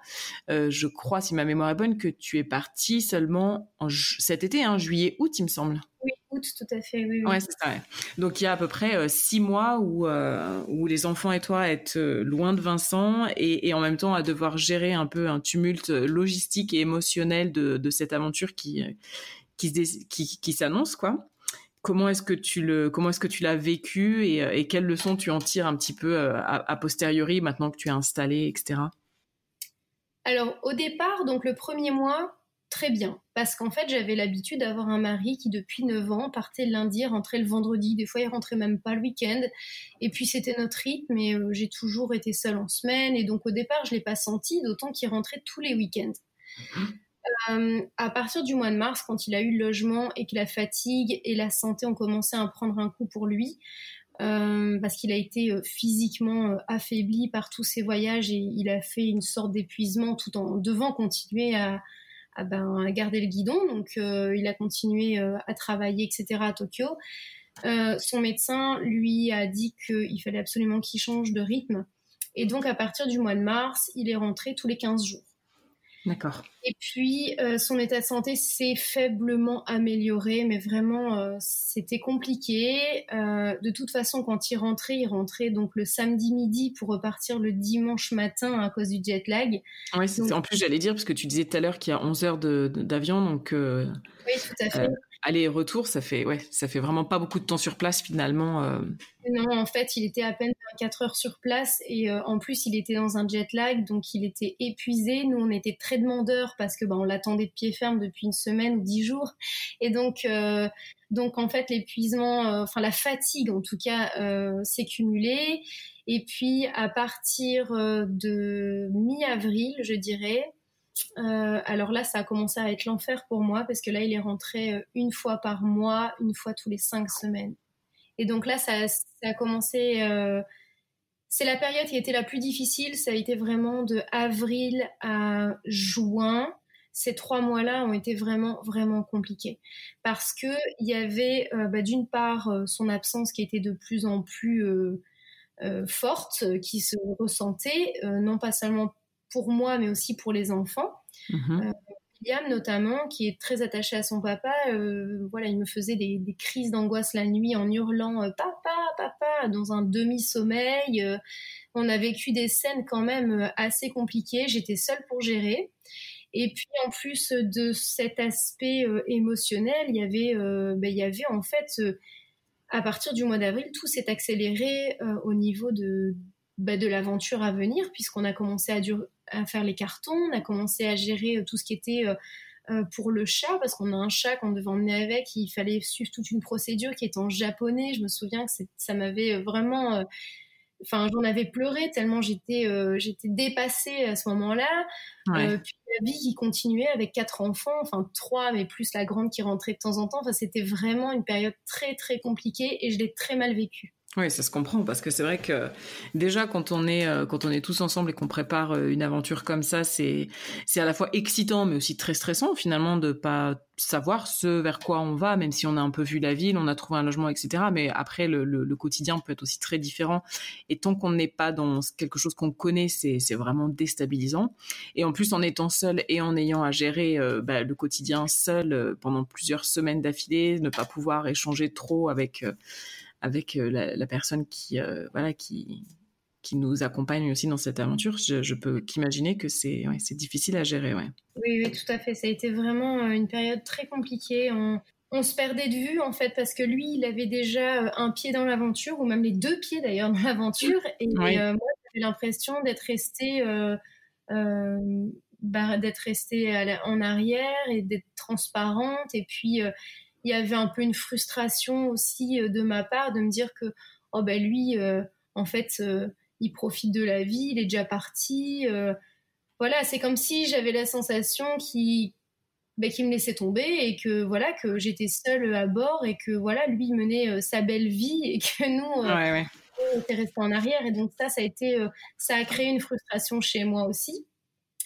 Speaker 2: je crois, si ma mémoire est bonne, que tu es partie seulement en cet été, hein, juillet, août, il me semble.
Speaker 3: Oui, août, tout à fait. Oui,
Speaker 2: Ouais, c'est ça. Donc il y a à peu près six mois où où les enfants et toi êtes loin de Vincent et, en même temps à devoir gérer un peu un tumulte logistique et émotionnel de, de cette aventure qui qui, qui, qui s'annonce quoi. Comment est-ce que tu le, comment est-ce que tu l'as vécu et, euh, et, quelles leçons tu en tires un petit peu euh, a, posteriori maintenant que tu es installé, etc.
Speaker 3: Alors au départ, donc le premier mois, très bien, parce qu'en fait j'avais l'habitude d'avoir un mari qui depuis 9 ans partait le lundi, rentrait le vendredi, des fois il rentrait même pas le week-end, et puis c'était notre rythme, mais euh, j'ai toujours été seule en semaine, et donc au départ je l'ai pas senti, d'autant qu'il rentrait tous les week-ends. Mmh. Euh, à partir du mois de mars, quand il a eu le logement et que la fatigue et la santé ont commencé à prendre un coup pour lui, euh, parce qu'il a été euh, physiquement affaibli par tous ses voyages et il a fait une sorte d'épuisement tout en devant continuer à, ben, garder le guidon. Donc il a continué à travailler, etc. à Tokyo. son médecin lui a dit qu'il fallait absolument qu'il change de rythme. Et donc à partir du mois de mars, il est rentré tous les 15 jours.
Speaker 2: D'accord.
Speaker 3: Et puis, euh, son état de santé s'est faiblement amélioré, mais vraiment, euh, c'était compliqué. Euh, de toute façon, quand il rentrait, il rentrait donc le samedi midi pour repartir le dimanche matin à cause du jet lag.
Speaker 2: Oui, en plus, j'allais dire, parce que tu disais tout à l'heure qu'il y a 11 heures d'avion, donc...
Speaker 3: oui, tout à fait
Speaker 2: aller-retour, ça fait ouais, ça fait vraiment pas beaucoup de temps sur place finalement. Euh.
Speaker 3: Non, en fait, il était à peine 4 heures sur place et euh, en plus, il était dans un jet lag, donc il était épuisé. Nous, on était très demandeurs parce que bah, on l'attendait de pied ferme depuis une semaine ou dix jours, et donc euh, donc en fait, l'épuisement, enfin la fatigue en tout cas, s'est cumulée. Et puis à partir de mi-avril, je dirais, euh, alors là, ça a commencé à être l'enfer pour moi parce que là, il est rentré euh, une fois par mois, une fois tous les cinq semaines. Et donc là, ça, a commencé. Euh, c'est la période qui été la plus difficile. Ça a été vraiment de avril à juin. Ces trois mois-là ont été vraiment, vraiment compliqués. Parce que il y avait, bah, d'une part, son absence qui était de plus en plus forte, qui se ressentait, non pas seulement pour moi, mais aussi pour les enfants. Mmh William notamment, qui est très attaché à son papa, euh, voilà, il me faisait des, crises d'angoisse la nuit en hurlant euh, papa, papa, dans un demi-sommeil. Euh, on a vécu des scènes quand même assez compliquées. J'étais seule pour gérer. Et puis en plus de cet aspect émotionnel, il y avait, ben, il y avait en fait, à partir du mois d'avril, tout s'est accéléré au niveau de, ben, de l'aventure à venir, puisqu'on a commencé à, dur à faire les cartons, on a commencé à gérer euh, tout ce qui était euh, euh, pour le chat, parce qu'on a un chat qu'on devait emmener avec, il fallait suivre toute une procédure qui est en japonais. Je me souviens que ça m'avait vraiment enfin j'en avais pleuré tellement j'étais j'étais dépassée à ce moment-là. Puis la vie qui continuait avec quatre enfants enfin trois mais plus la grande qui rentrait de temps en temps. Enfin c'était vraiment une période très très compliquée et je l'ai très mal vécue
Speaker 2: oui, ça se comprend parce que c'est vrai que déjà quand on est euh, quand on est tous ensemble et qu'on prépare euh, une aventure comme ça, c'est c'est à la fois excitant mais aussi très stressant finalement de pas savoir ce vers quoi on va, même si on a un peu vu la ville, on a trouvé un logement, etc. Mais après le, le, quotidien peut être aussi très différent et tant qu'on n'est pas dans quelque chose qu'on connaît, c'est c'est vraiment déstabilisant. Et en plus en étant seul et en ayant à gérer euh, bah, le quotidien seul pendant plusieurs semaines d'affilée, ne pas pouvoir échanger trop avec avec euh, la, personne qui, euh, voilà, qui, qui nous accompagne aussi dans cette aventure, je, peux qu'imaginer que c'est c'est difficile à gérer. Ouais.
Speaker 3: Oui, oui, tout à fait. Ça a été vraiment euh, une période très compliquée. On, on se perdait de vue en fait parce que lui, il avait déjà un pied dans l'aventure, ou même les deux pieds d'ailleurs dans l'aventure. Et moi, j'avais l'impression d'être restée, bah, d'être restée en arrière et d'être transparente. Et puis il y avait un peu une frustration aussi euh, de ma part de me dire que oh ben lui euh, en fait euh, il profite de la vie, il est déjà parti. voilà, c'est comme si j'avais la sensation qu'il ben, me laissait tomber et que voilà que j'étais seule à bord et que voilà lui menait sa belle vie et que nous on était restés en arrière et donc ça ça a été ça a créé une frustration chez moi aussi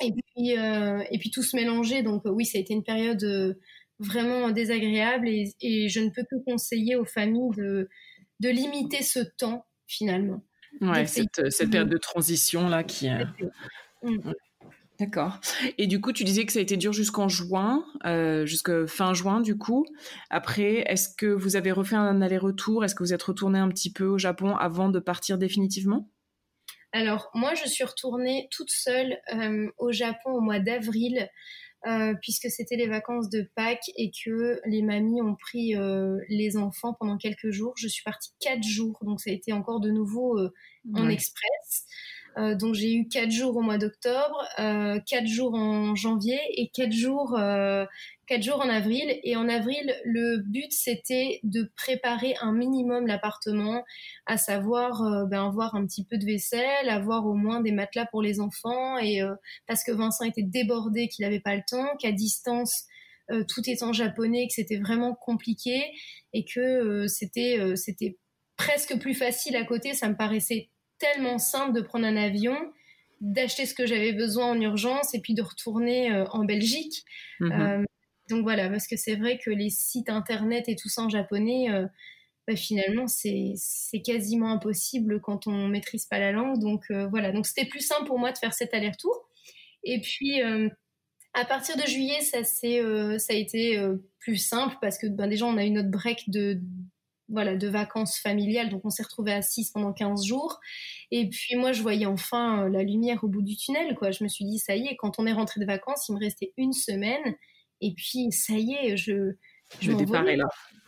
Speaker 3: et puis et puis tout se mélanger donc oui ça a été une période vraiment désagréable et, je ne peux que conseiller aux familles de, de limiter ce temps finalement.
Speaker 2: Ouais, cette, cette, période de transition là qui. Mm. D'accord. Et du coup, tu disais que ça a été dur jusqu'en juin, euh, jusqu'à fin juin, du coup. Après, est-ce que vous avez refait un aller-retour? Est-ce que vous êtes retourné un petit peu au Japon avant de partir définitivement?
Speaker 3: Alors, moi, je suis retournée toute seule euh, au Japon au mois d'avril euh, puisque c'était les vacances de Pâques et que les mamies ont pris euh, les enfants pendant quelques jours. Je suis partie quatre jours, donc ça a été encore de nouveau euh, en express. Euh, donc j'ai eu quatre jours au mois d'octobre, euh, quatre jours en janvier et quatre jours, euh, quatre jours en avril. Et en avril, le but c'était de préparer un minimum l'appartement, à savoir ben, avoir un petit peu de vaisselle, avoir au moins des matelas pour les enfants. Et parce que Vincent était débordé, qu'il n'avait pas le temps, qu'à distance tout en japonais, que c'était vraiment compliqué et que c'était c'était presque plus facile à côté. Ça me paraissait tellement simple de prendre un avion, d'acheter ce que j'avais besoin en urgence et puis de retourner euh, en Belgique. Mhm. Euh, donc voilà, parce que c'est vrai que les sites internet et tout ça en japonais, euh, bah, finalement, c'est quasiment impossible quand on maîtrise pas la langue. Donc voilà, donc c'était plus simple pour moi de faire cet aller-retour. Et puis à partir de juillet, ça, ça a été plus simple parce que ben, déjà on a eu notre break de voilà, de vacances familiales. Donc, on s'est retrouvés à 6 pendant 15 jours. Et puis, moi, je voyais enfin euh, la lumière au bout du tunnel, quoi. Je me suis dit, ça y est, quand on est rentré de vacances, il me restait une semaine. Et puis, ça y est, je,
Speaker 2: je, départ là.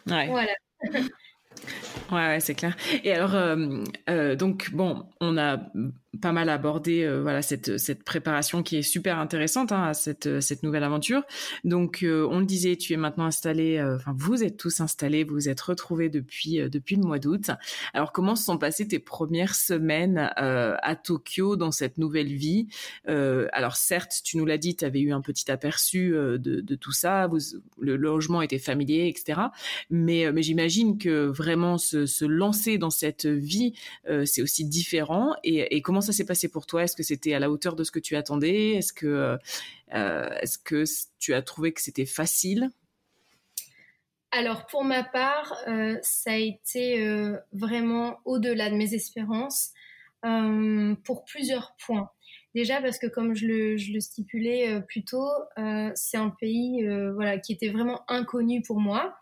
Speaker 2: Ouais. Voilà. ouais, c'est clair. Et alors, euh, euh, donc, bon, on a pas mal abordé euh, voilà cette cette préparation qui est super intéressante hein, à cette cette nouvelle aventure. Donc euh, on le disait, tu es maintenant installé, euh, enfin vous êtes tous installés, vous vous êtes retrouvés depuis depuis le mois d'août. Alors comment se sont passées tes premières semaines à Tokyo dans cette nouvelle vie? Alors certes, tu nous l'as dit, tu avais eu un petit aperçu de, de tout ça, vous, le logement était familier, etc. Mais mais j'imagine que vraiment se, se lancer dans cette vie, c'est aussi différent. Et, et comment ça s'est passé pour toi? Est-ce que c'était à la hauteur de ce que tu attendais? Est-ce que, euh, euh, tu as trouvé que c'était facile?
Speaker 3: Alors pour ma part, euh, ça a été vraiment au-delà de mes espérances pour plusieurs points. Déjà parce que comme je le, je le stipulais plus tôt, c'est un pays voilà qui était vraiment inconnu pour moi.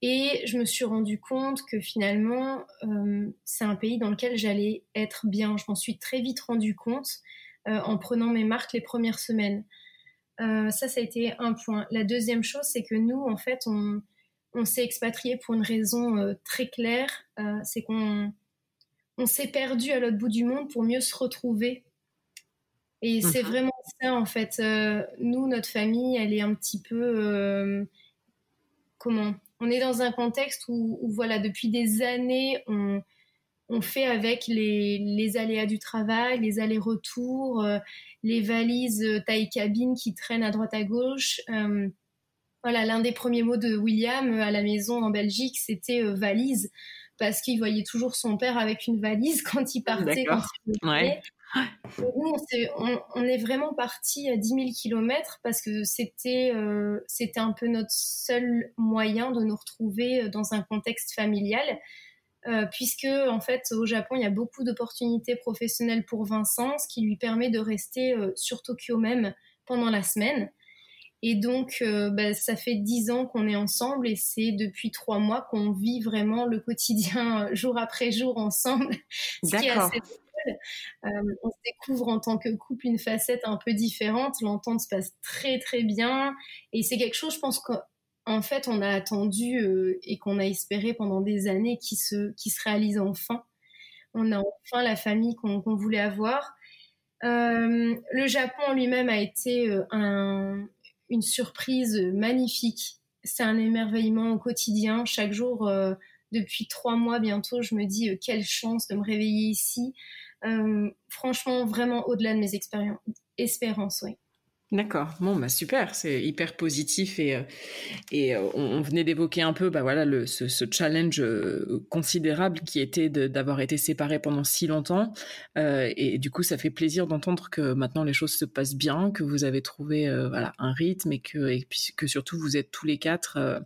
Speaker 3: Et je me suis rendu compte que finalement, euh, c'est un pays dans lequel j'allais être bien. Je m'en suis très vite rendu compte euh, en prenant mes marques les premières semaines. Euh, ça, ça a été un point. La deuxième chose, c'est que nous, en fait, on, on s'est expatrié pour une raison très claire. C'est qu'on on s'est perdu à l'autre bout du monde pour mieux se retrouver. Et c'est mhm. vraiment ça, en fait. Nous, notre famille, elle est un petit peu... comment on est dans un contexte où, voilà, depuis des années, on, fait avec les, aléas du travail, les allers-retours, euh, les valises euh, taille cabine qui traînent à droite à gauche. Euh, voilà, l'un des premiers mots de William à la maison en Belgique, c'était valise, parce qu'il voyait toujours son père avec une valise quand il partait. Nous, on, est, vraiment parti à 10 000 kilomètres parce que c'était euh, c'était un peu notre seul moyen de nous retrouver euh, dans un contexte familial. Euh, puisque en fait au Japon il y a beaucoup d'opportunités professionnelles pour Vincent, ce qui lui permet de rester sur Tokyo même pendant la semaine. Et donc bah, ça fait dix ans qu'on est ensemble et c'est depuis trois mois qu'on vit vraiment le quotidien jour après jour ensemble, ce qui est assez euh, on se découvre en tant que couple une facette un peu différente. L'entente se passe très très bien. Et c'est quelque chose, je pense qu'en fait, on a attendu euh, et qu'on a espéré pendant des années qui se, qui se réalise enfin. On a enfin la famille qu'on voulait avoir. Euh, le Japon lui-même a été une surprise magnifique. C'est un émerveillement au quotidien. Chaque jour, depuis trois mois bientôt, je me dis quelle chance de me réveiller ici. Euh, franchement, vraiment au-delà de mes expériences, espérances, oui.
Speaker 2: D'accord. Bon, bah super, c'est hyper positif et euh, et euh, on, venait d'évoquer un peu, bah voilà, le, ce, challenge euh, considérable qui était d'avoir été séparés pendant si longtemps. Euh, et du coup, ça fait plaisir d'entendre que maintenant les choses se passent bien, que vous avez trouvé voilà un rythme et que et puis que surtout vous êtes tous les quatre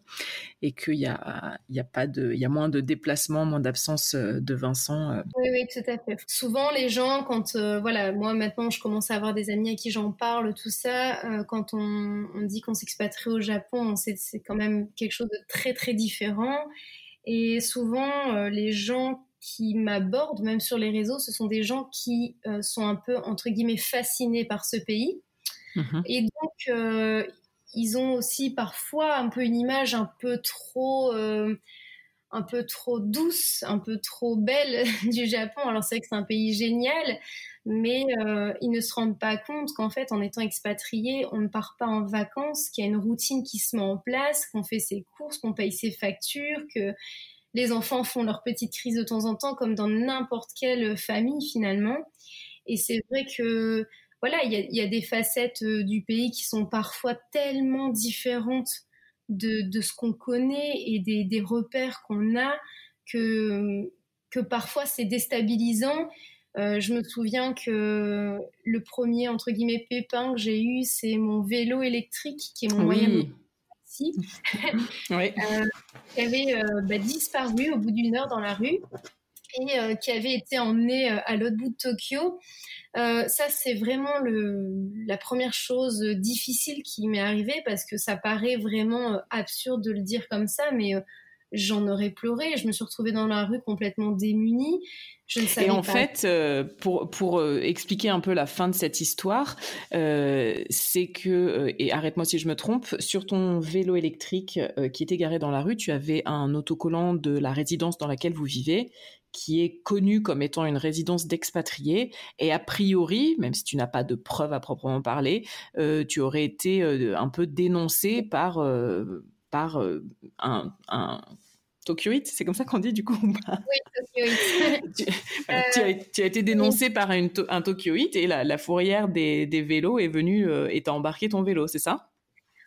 Speaker 2: et qu'il y a il y a pas de il y a moins de déplacements, moins d'absence de Vincent.
Speaker 3: Oui, oui, tout à fait. Souvent, les gens, quand voilà, moi maintenant, je commence à avoir des amis à qui j'en parle, tout ça euh, quand on, dit qu'on s'expatrie au Japon, c'est quand même quelque chose de très très différent. Et souvent, euh, les gens qui m'abordent, même sur les réseaux, ce sont des gens qui euh, sont un peu, entre guillemets, fascinés par ce pays. Mhm. Et donc, ils ont aussi parfois un peu une image un peu trop un peu trop douce, un peu trop belle du Japon. Alors c'est vrai que c'est un pays génial, mais euh, ils ne se rendent pas compte qu'en fait, en étant expatrié, on ne part pas en vacances, qu'il y a une routine qui se met en place, qu'on fait ses courses, qu'on paye ses factures, que les enfants font leur petite crise de temps en temps, comme dans n'importe quelle famille finalement. Et c'est vrai que voilà, il y a, des facettes euh, du pays qui sont parfois tellement différentes de, ce qu'on connaît et des, repères qu'on a que parfois c'est déstabilisant euh, je me souviens que le premier entre guillemets pépin que j'ai eu, c'est mon vélo électrique qui est mon moyen de oui. euh, qui avait euh, bah, disparu au bout d'une heure dans la rue et qui avait été emmené à l'autre bout de Tokyo. ça, c'est vraiment le, la première chose difficile qui m'est arrivée parce que ça paraît vraiment absurde de le dire comme ça, mais j'en aurais pleuré. Je me suis retrouvée dans la rue complètement démunie. Je ne savais
Speaker 2: et en
Speaker 3: pas.
Speaker 2: fait, euh, pour, pour euh, expliquer un peu la fin de cette histoire, euh, c'est que, et arrête-moi si je me trompe, sur ton vélo électrique qui était garé dans la rue, tu avais un autocollant de la résidence dans laquelle vous vivez qui est connu comme étant une résidence d'expatriés. Et a priori, même si tu n'as pas de preuves à proprement parler, tu aurais été un peu dénoncé par, par un, un Tokyoite, c'est comme ça qu'on dit du coup
Speaker 3: Oui, Tokyoite.
Speaker 2: tu, tu, as, été dénoncé par une, un Tokyoite et la, la fourrière des, des, vélos est venue euh, et t'a embarqué ton vélo, c'est ça?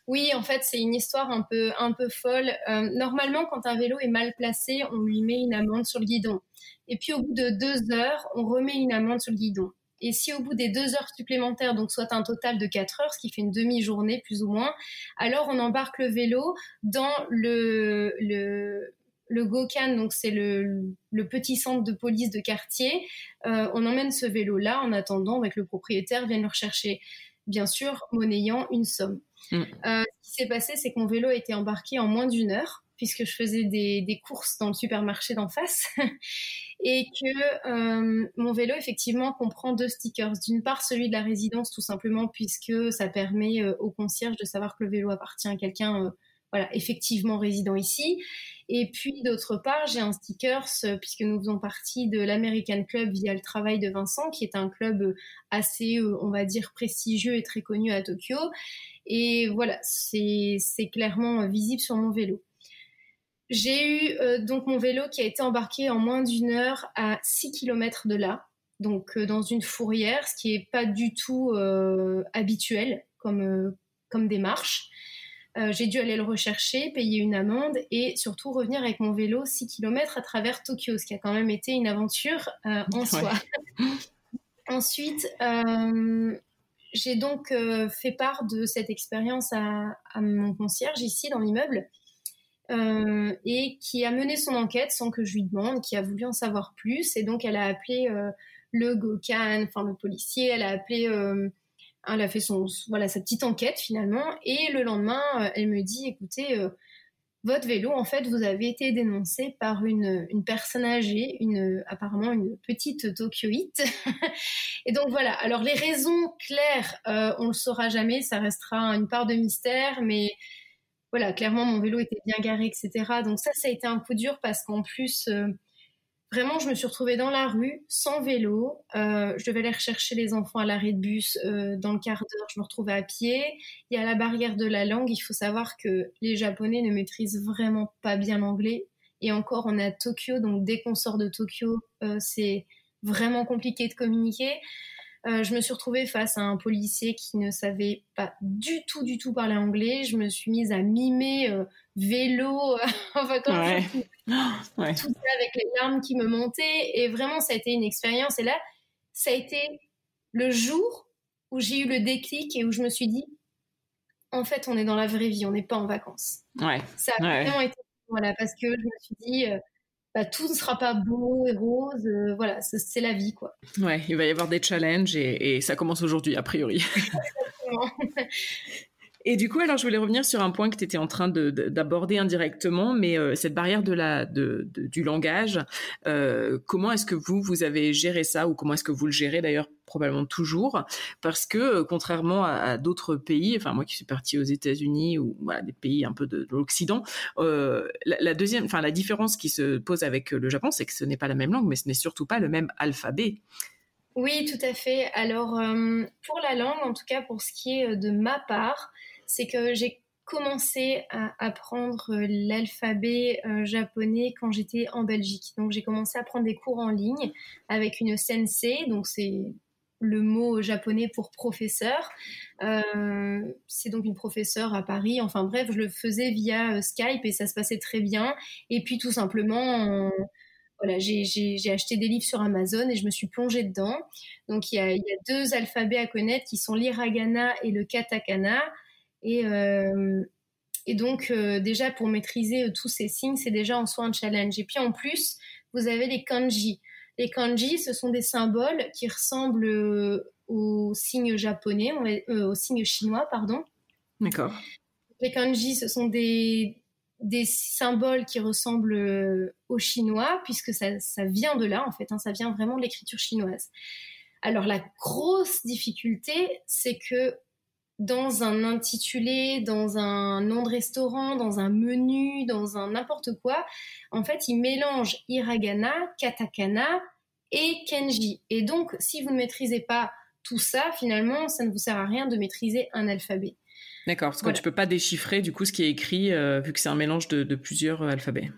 Speaker 3: Oui, en fait, c'est une histoire un peu, un peu folle. Euh, normalement, quand un vélo est mal placé, on lui met une amende sur le guidon. Et puis, au bout de deux heures, on remet une amende sur le guidon. Et si au bout des deux heures supplémentaires, donc soit un total de quatre heures, ce qui fait une demi-journée plus ou moins, alors on embarque le vélo dans le, le, le GOCAN, donc c'est le, le, petit centre de police de quartier. Euh, on emmène ce vélo-là en attendant que le propriétaire vienne le rechercher. Bien sûr, monnayant une somme. Mm. Euh, ce qui s'est passé, c'est que mon vélo a été embarqué en moins d'une heure, puisque je faisais des, des courses dans le supermarché d'en face, et que euh, mon vélo, effectivement, comprend deux stickers. D'une part, celui de la résidence, tout simplement, puisque ça permet euh, au concierge de savoir que le vélo appartient à quelqu'un, euh, voilà, effectivement résident ici. Et puis d'autre part, j'ai un sticker puisque nous faisons partie de l'American Club via le travail de Vincent, qui est un club euh, assez, euh, on va dire, prestigieux et très connu à Tokyo. Et voilà, c'est clairement visible sur mon vélo. J'ai eu euh, donc mon vélo qui a été embarqué en moins d'une heure à 6 km de là, donc dans une fourrière, ce qui est pas du tout habituel comme, comme démarche. Euh, j'ai dû aller le rechercher, payer une amende et surtout revenir avec mon vélo 6 km à travers Tokyo, ce qui a quand même été une aventure euh, en soi. Ensuite, euh, j'ai donc fait part de cette expérience à, à, mon concierge ici dans l'immeuble et qui a mené son enquête sans que je lui demande, qui a voulu en savoir plus et donc elle a appelé le Gokan, enfin le policier, elle a appelé elle a fait son, voilà, sa petite enquête finalement. Et le lendemain, euh, elle me dit, écoutez, euh, votre vélo, en fait, vous avez été dénoncé par une, une personne âgée, une, apparemment une petite Tokyoïte. et donc voilà. Alors les raisons claires, euh, on le saura jamais, ça restera une part de mystère, mais voilà, clairement mon vélo était bien garé, etc. Donc ça, ça a été un coup dur parce qu'en plus, Vraiment, je me suis retrouvée dans la rue, sans vélo. Euh, je devais aller rechercher les enfants à l'arrêt de bus euh, dans le quart d'heure. Je me retrouvais à pied. Il y a la barrière de la langue. Il faut savoir que les Japonais ne maîtrisent vraiment pas bien l'anglais. Et encore, on est à Tokyo, donc dès qu'on sort de Tokyo, euh, c'est vraiment compliqué de communiquer. Je me suis retrouvée face à un policier qui ne savait pas du tout, du tout parler anglais. Je me suis mise à mimer vélo, enfin ouais. tout ça avec les larmes qui me montaient. Et vraiment, ça a été une expérience. Et là, ça a été le jour où j'ai eu le déclic et où je me suis dit, en fait, on est dans la vraie vie, on n'est pas en vacances.
Speaker 2: Ouais.
Speaker 3: Ça a vraiment été, voilà, parce que je me suis dit, euh, bah, tout ne sera pas beau et rose, euh, voilà, c'est la vie, quoi.
Speaker 2: Ouais, il va y avoir des challenges et, et ça commence aujourd'hui, a priori. Exactement. Et du coup, alors je voulais revenir sur un point que tu étais en train d'aborder indirectement, mais euh, cette barrière de la, de, du langage, euh, comment est-ce que vous, vous avez géré ça ou comment est-ce que vous le gérez d'ailleurs probablement toujours? Parce que euh, contrairement à, d'autres pays, enfin moi qui suis partie aux États-Unis ou voilà, des pays un peu de, l'Occident, la, deuxième, enfin la différence qui se pose avec le Japon, c'est que ce n'est pas la même langue, mais ce n'est surtout pas le même alphabet.
Speaker 3: Oui, tout à fait. Alors, pour la langue, en tout cas pour ce qui est de ma part, c'est que j'ai commencé à apprendre l'alphabet euh, japonais quand j'étais en Belgique. Donc j'ai commencé à prendre des cours en ligne avec une sensei, donc c'est le mot japonais pour professeur. Euh, c'est donc une professeure à Paris. Enfin bref, je le faisais via euh, Skype et ça se passait très bien. Et puis tout simplement, voilà, j'ai acheté des livres sur Amazon et je me suis plongée dedans. Donc il y il y a deux alphabets à connaître qui sont l'hiragana et le katakana. Et, euh, et donc, euh, déjà, pour maîtriser euh, tous ces signes, c'est déjà en soi un challenge. Et puis, en plus, vous avez les kanji. Les kanji, ce sont des symboles qui ressemblent aux signes japonais, aux signes chinois, pardon.
Speaker 2: D'accord.
Speaker 3: Les kanji, ce sont des, des symboles qui ressemblent aux chinois, puisque ça, ça vient de là, en fait, hein, ça vient vraiment de l'écriture chinoise. Alors la grosse difficulté, c'est que dans un intitulé, dans un nom de restaurant, dans un menu, dans un n'importe quoi, en fait, ils mélangent hiragana, katakana et kenji. Et donc, si vous ne maîtrisez pas tout ça, finalement, ça ne vous sert à rien de maîtriser un alphabet.
Speaker 2: D'accord, parce que tu peux pas déchiffrer du coup ce qui est écrit euh, vu que c'est un mélange de, plusieurs euh, alphabets.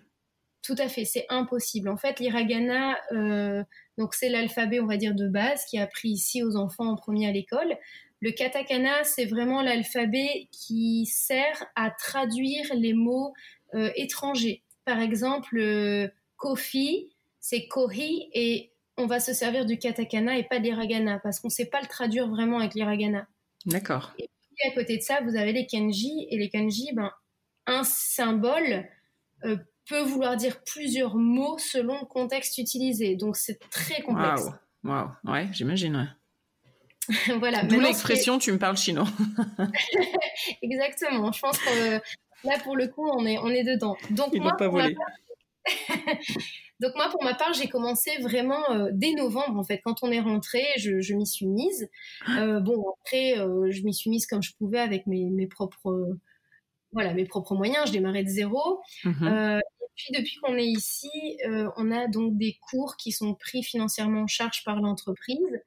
Speaker 3: Tout à fait, c'est impossible. En fait, l'hiragana, euh, donc c'est l'alphabet, on va dire de base, qui est appris ici aux enfants en premier à l'école. Le katakana, c'est vraiment l'alphabet qui sert à traduire les mots euh, étrangers. Par exemple, euh, kofi, c'est kohi et on va se servir du katakana et pas de l'hiragana parce qu'on ne sait pas le traduire vraiment avec l'hiragana.
Speaker 2: D'accord.
Speaker 3: Et puis à côté de ça, vous avez les kanji et les kanji, ben, un symbole euh, peut vouloir dire plusieurs mots selon le contexte utilisé. Donc c'est très complexe.
Speaker 2: Waouh, wow. ouais, j'imagine.
Speaker 3: voilà.
Speaker 2: D'où l'expression tu me parles chinois.
Speaker 3: Exactement. Je pense que là, pour le coup, on est, on est dedans. Donc, moi,
Speaker 2: pas voler.
Speaker 3: Donc moi, pour ma part, j'ai commencé vraiment euh, dès novembre en fait. Quand on est rentré, je, je m'y suis mise. Euh, bon, après, euh, je m'y suis mise comme je pouvais avec mes, mes propres, voilà, mes propres moyens. Je démarrais de zéro.
Speaker 2: Mhm.
Speaker 3: et puis depuis qu'on est ici, on a donc des cours qui sont pris financièrement en charge par l'entreprise.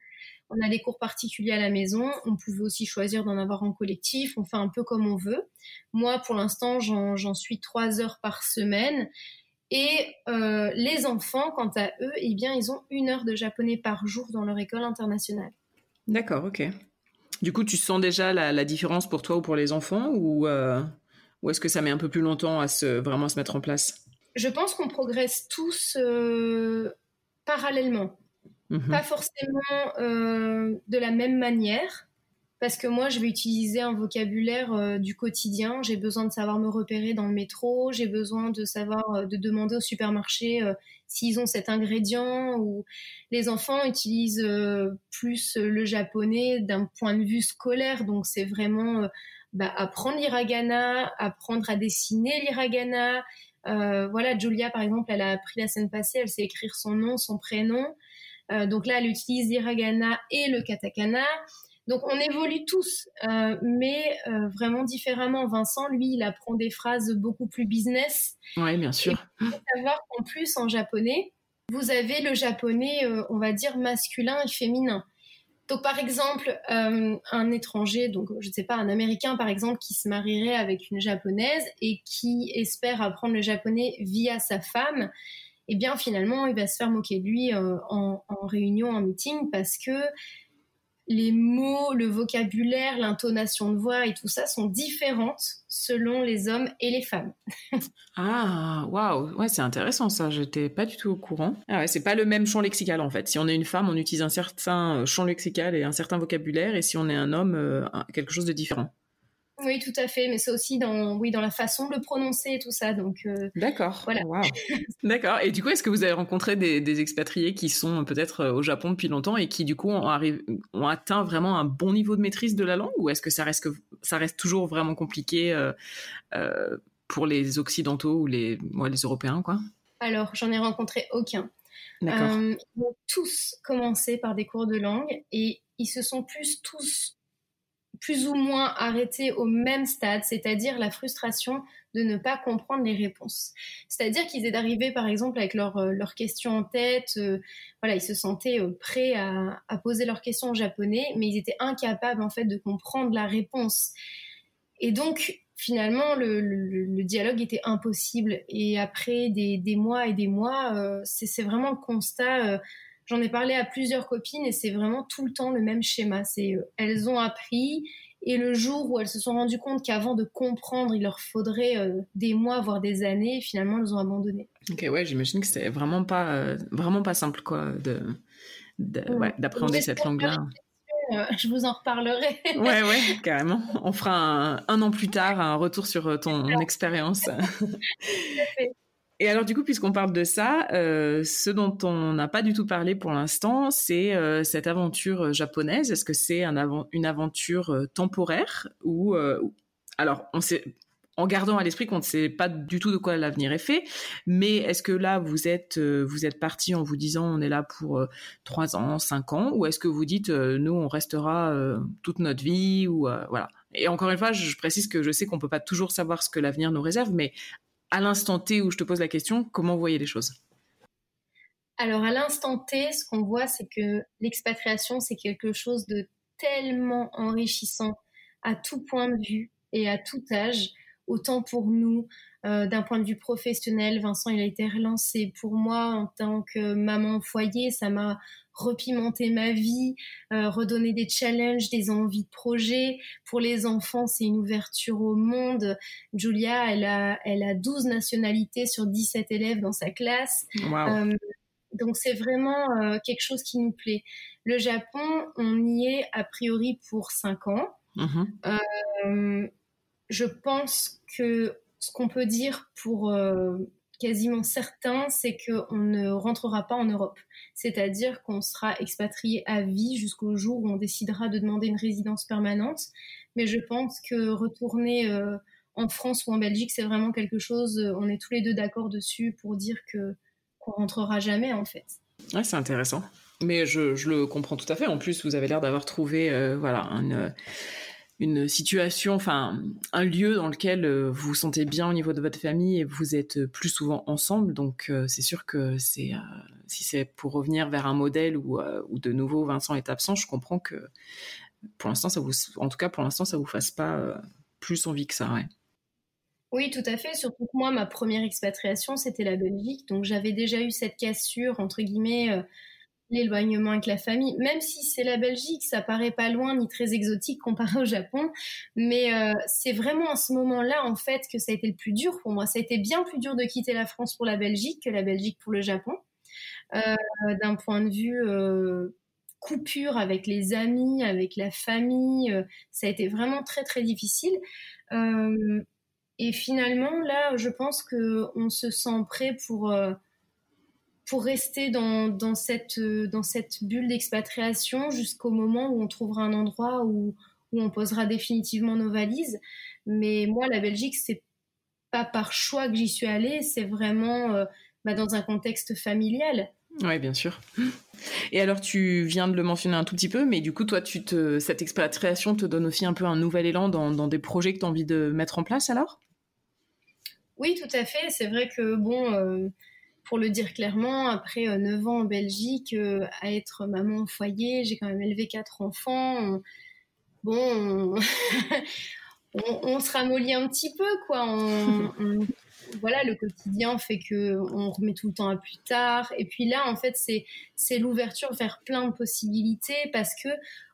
Speaker 3: On a des cours particuliers à la maison. On pouvait aussi choisir d'en avoir en collectif. On fait un peu comme on veut. Moi, pour l'instant, j'en suis trois heures par semaine. Et euh, les enfants, quant à eux, eh bien, ils ont une heure de japonais par jour dans leur école internationale.
Speaker 2: D'accord, ok. Du coup, tu sens déjà la, différence pour toi ou pour les enfants, ou, euh, ou est-ce que ça met un peu plus longtemps à se vraiment à se mettre en place?
Speaker 3: Je pense qu'on progresse tous euh, parallèlement.
Speaker 2: Mhm.
Speaker 3: Pas forcément euh, de la même manière, parce que moi, je vais utiliser un vocabulaire euh, du quotidien. J'ai besoin de savoir me repérer dans le métro. J'ai besoin de savoir, euh, de demander au supermarché euh, s'ils ont cet ingrédient. Ou les enfants utilisent euh, plus le japonais d'un point de vue scolaire. Donc, c'est vraiment bah, apprendre l'hiragana, apprendre à dessiner l'hiragana. voilà, Julia, par exemple, elle a appris la semaine passée. Elle sait écrire son nom, son prénom. Euh, donc là, elle utilise l'hiragana et le katakana. Donc on évolue tous, euh, mais euh, vraiment différemment. Vincent, lui, il apprend des phrases beaucoup plus business.
Speaker 2: Oui, bien sûr.
Speaker 3: Il faut savoir qu'en plus, en japonais, vous avez le japonais, on va dire, masculin et féminin. Donc par exemple, un étranger, donc je ne sais pas, un Américain par exemple, qui se marierait avec une japonaise et qui espère apprendre le japonais via sa femme, eh bien finalement, il va se faire moquer de lui euh, en, réunion, en meeting, parce que les mots, le vocabulaire, l'intonation de voix et tout ça sont différentes selon les hommes et les femmes.
Speaker 2: ah, waouh, ouais, c'est intéressant ça. J'étais pas du tout au courant. Ah c'est pas le même champ lexical en fait. Si on est une femme, on utilise un certain champ lexical et un certain vocabulaire, et si on est un homme, euh, quelque chose de différent.
Speaker 3: Oui, tout à fait, mais c'est aussi dans, oui, dans la façon de le prononcer et tout ça. Donc, euh,
Speaker 2: d'accord.
Speaker 3: Voilà.
Speaker 2: d'accord. Et du coup, est-ce que vous avez rencontré des, expatriés qui sont peut-être euh, au Japon depuis longtemps et qui du coup ont, ont atteint vraiment un bon niveau de maîtrise de la langue, ou est-ce que ça reste que ça reste toujours vraiment compliqué euh, pour les occidentaux ou les, les Européens, quoi?
Speaker 3: Alors, j'en ai rencontré aucun.
Speaker 2: D'accord.
Speaker 3: ils ont tous commencé par des cours de langue et ils se sont plus tous plus ou moins arrêtés au même stade, c'est-à-dire la frustration de ne pas comprendre les réponses. C'est-à-dire qu'ils étaient arrivés, par exemple, avec leurs euh, questions en tête, euh, voilà, ils se sentaient euh, prêts à, à, poser leurs questions en japonais, mais ils étaient incapables, en fait, de comprendre la réponse. Et donc, finalement, le, le, le dialogue était impossible. Et après des, des mois et des mois, c'est vraiment le constat J'en ai parlé à plusieurs copines et c'est vraiment tout le temps le même schéma. C'est euh, elles ont appris et le jour où elles se sont rendues compte qu'avant de comprendre, il leur faudrait euh, des mois, voire des années, finalement, elles ont abandonné.
Speaker 2: Ok, ouais, j'imagine que c'est vraiment pas, euh, vraiment pas simple, quoi, de, d'appréhender cette langue-là.
Speaker 3: je vous en reparlerai.
Speaker 2: ouais, ouais, carrément. On fera un, un, an plus tard un retour sur ton expérience. Et alors du coup, puisqu'on parle de ça, euh, ce dont on n'a pas du tout parlé pour l'instant, c'est euh, cette aventure euh, japonaise. Est-ce que c'est un une aventure temporaire ou alors en gardant à l'esprit qu'on ne sait pas du tout de quoi l'avenir est fait. Mais est-ce que là, vous êtes, vous êtes parti en vous disant on est là pour trois ans, cinq ans, ou est-ce que vous dites nous on restera toute notre vie ou voilà. Et encore une fois, je précise que je sais qu'on peut pas toujours savoir ce que l'avenir nous réserve, mais à l'instant T où je te pose la question, comment vous voyez les choses?
Speaker 3: Alors à l'instant T, ce qu'on voit, c'est que l'expatriation, c'est quelque chose de tellement enrichissant à tout point de vue et à tout âge, autant pour nous, euh, d'un point de vue professionnel, Vincent, il a été relancé. Pour moi, en tant que maman foyer, ça m'a repimenter ma vie, euh, redonner des challenges, des envies de projet. Pour les enfants, c'est une ouverture au monde. Julia, elle a, elle a 12 nationalités sur 17 élèves dans sa classe. Euh, donc c'est vraiment euh, quelque chose qui nous plaît. Le Japon, on y est a priori pour 5 ans. Mm-hmm. je pense que ce qu'on peut dire pour quasiment certain, c'est qu'on ne rentrera pas en Europe. C'est-à-dire qu'on sera expatrié à vie jusqu'au jour où on décidera de demander une résidence permanente. Mais je pense que retourner euh, en France ou en Belgique, c'est vraiment quelque chose, euh, on est tous les deux d'accord dessus pour dire que qu'on rentrera jamais en fait.
Speaker 2: Ouais, c'est intéressant. Mais je, le comprends tout à fait. En plus, vous avez l'air d'avoir trouvé euh, voilà, une, une situation, enfin un lieu dans lequel euh, vous vous sentez bien au niveau de votre famille et vous êtes plus souvent ensemble. Donc euh, c'est sûr que c'est euh, si c'est pour revenir vers un modèle où, où de nouveau Vincent est absent, je comprends que pour l'instant ça vous, en tout cas pour l'instant ça vous fasse pas plus envie que ça. Ouais.
Speaker 3: Oui, tout à fait. Surtout que moi, ma première expatriation, c'était la Belgique. Donc, j'avais déjà eu cette cassure, entre guillemets, l'éloignement avec la famille, même si c'est la Belgique, ça paraît pas loin ni très exotique comparé au Japon, mais euh, c'est vraiment à ce moment-là en fait que ça a été le plus dur pour moi. Ça a été bien plus dur de quitter la France pour la Belgique que la Belgique pour le Japon, euh, d'un point de vue euh, coupure avec les amis, avec la famille, ça a été vraiment très très difficile. et finalement là, je pense que on se sent prêt pour pour rester dans, dans, cette, euh, dans cette bulle d'expatriation jusqu'au moment où on trouvera un endroit où, où on posera définitivement nos valises. Mais moi, la Belgique, c'est pas par choix que j'y suis allée, c'est vraiment euh, bah, dans un contexte familial.
Speaker 2: Oui, bien sûr. Et alors, tu viens de le mentionner un tout petit peu, mais du coup, toi, tu te, cette expatriation te donne aussi un peu un nouvel élan dans, dans des projets que tu as envie de mettre en place alors?
Speaker 3: Oui, tout à fait. C'est vrai que, bon, euh, pour le dire clairement, après 9 euh, ans en Belgique, euh, à être maman au foyer, j'ai quand même élevé quatre enfants. bon, on, se ramollit un petit peu, quoi. voilà, le quotidien fait que on remet tout le temps à plus tard. Et puis là, en fait, c'est c'est l'ouverture vers plein de possibilités parce que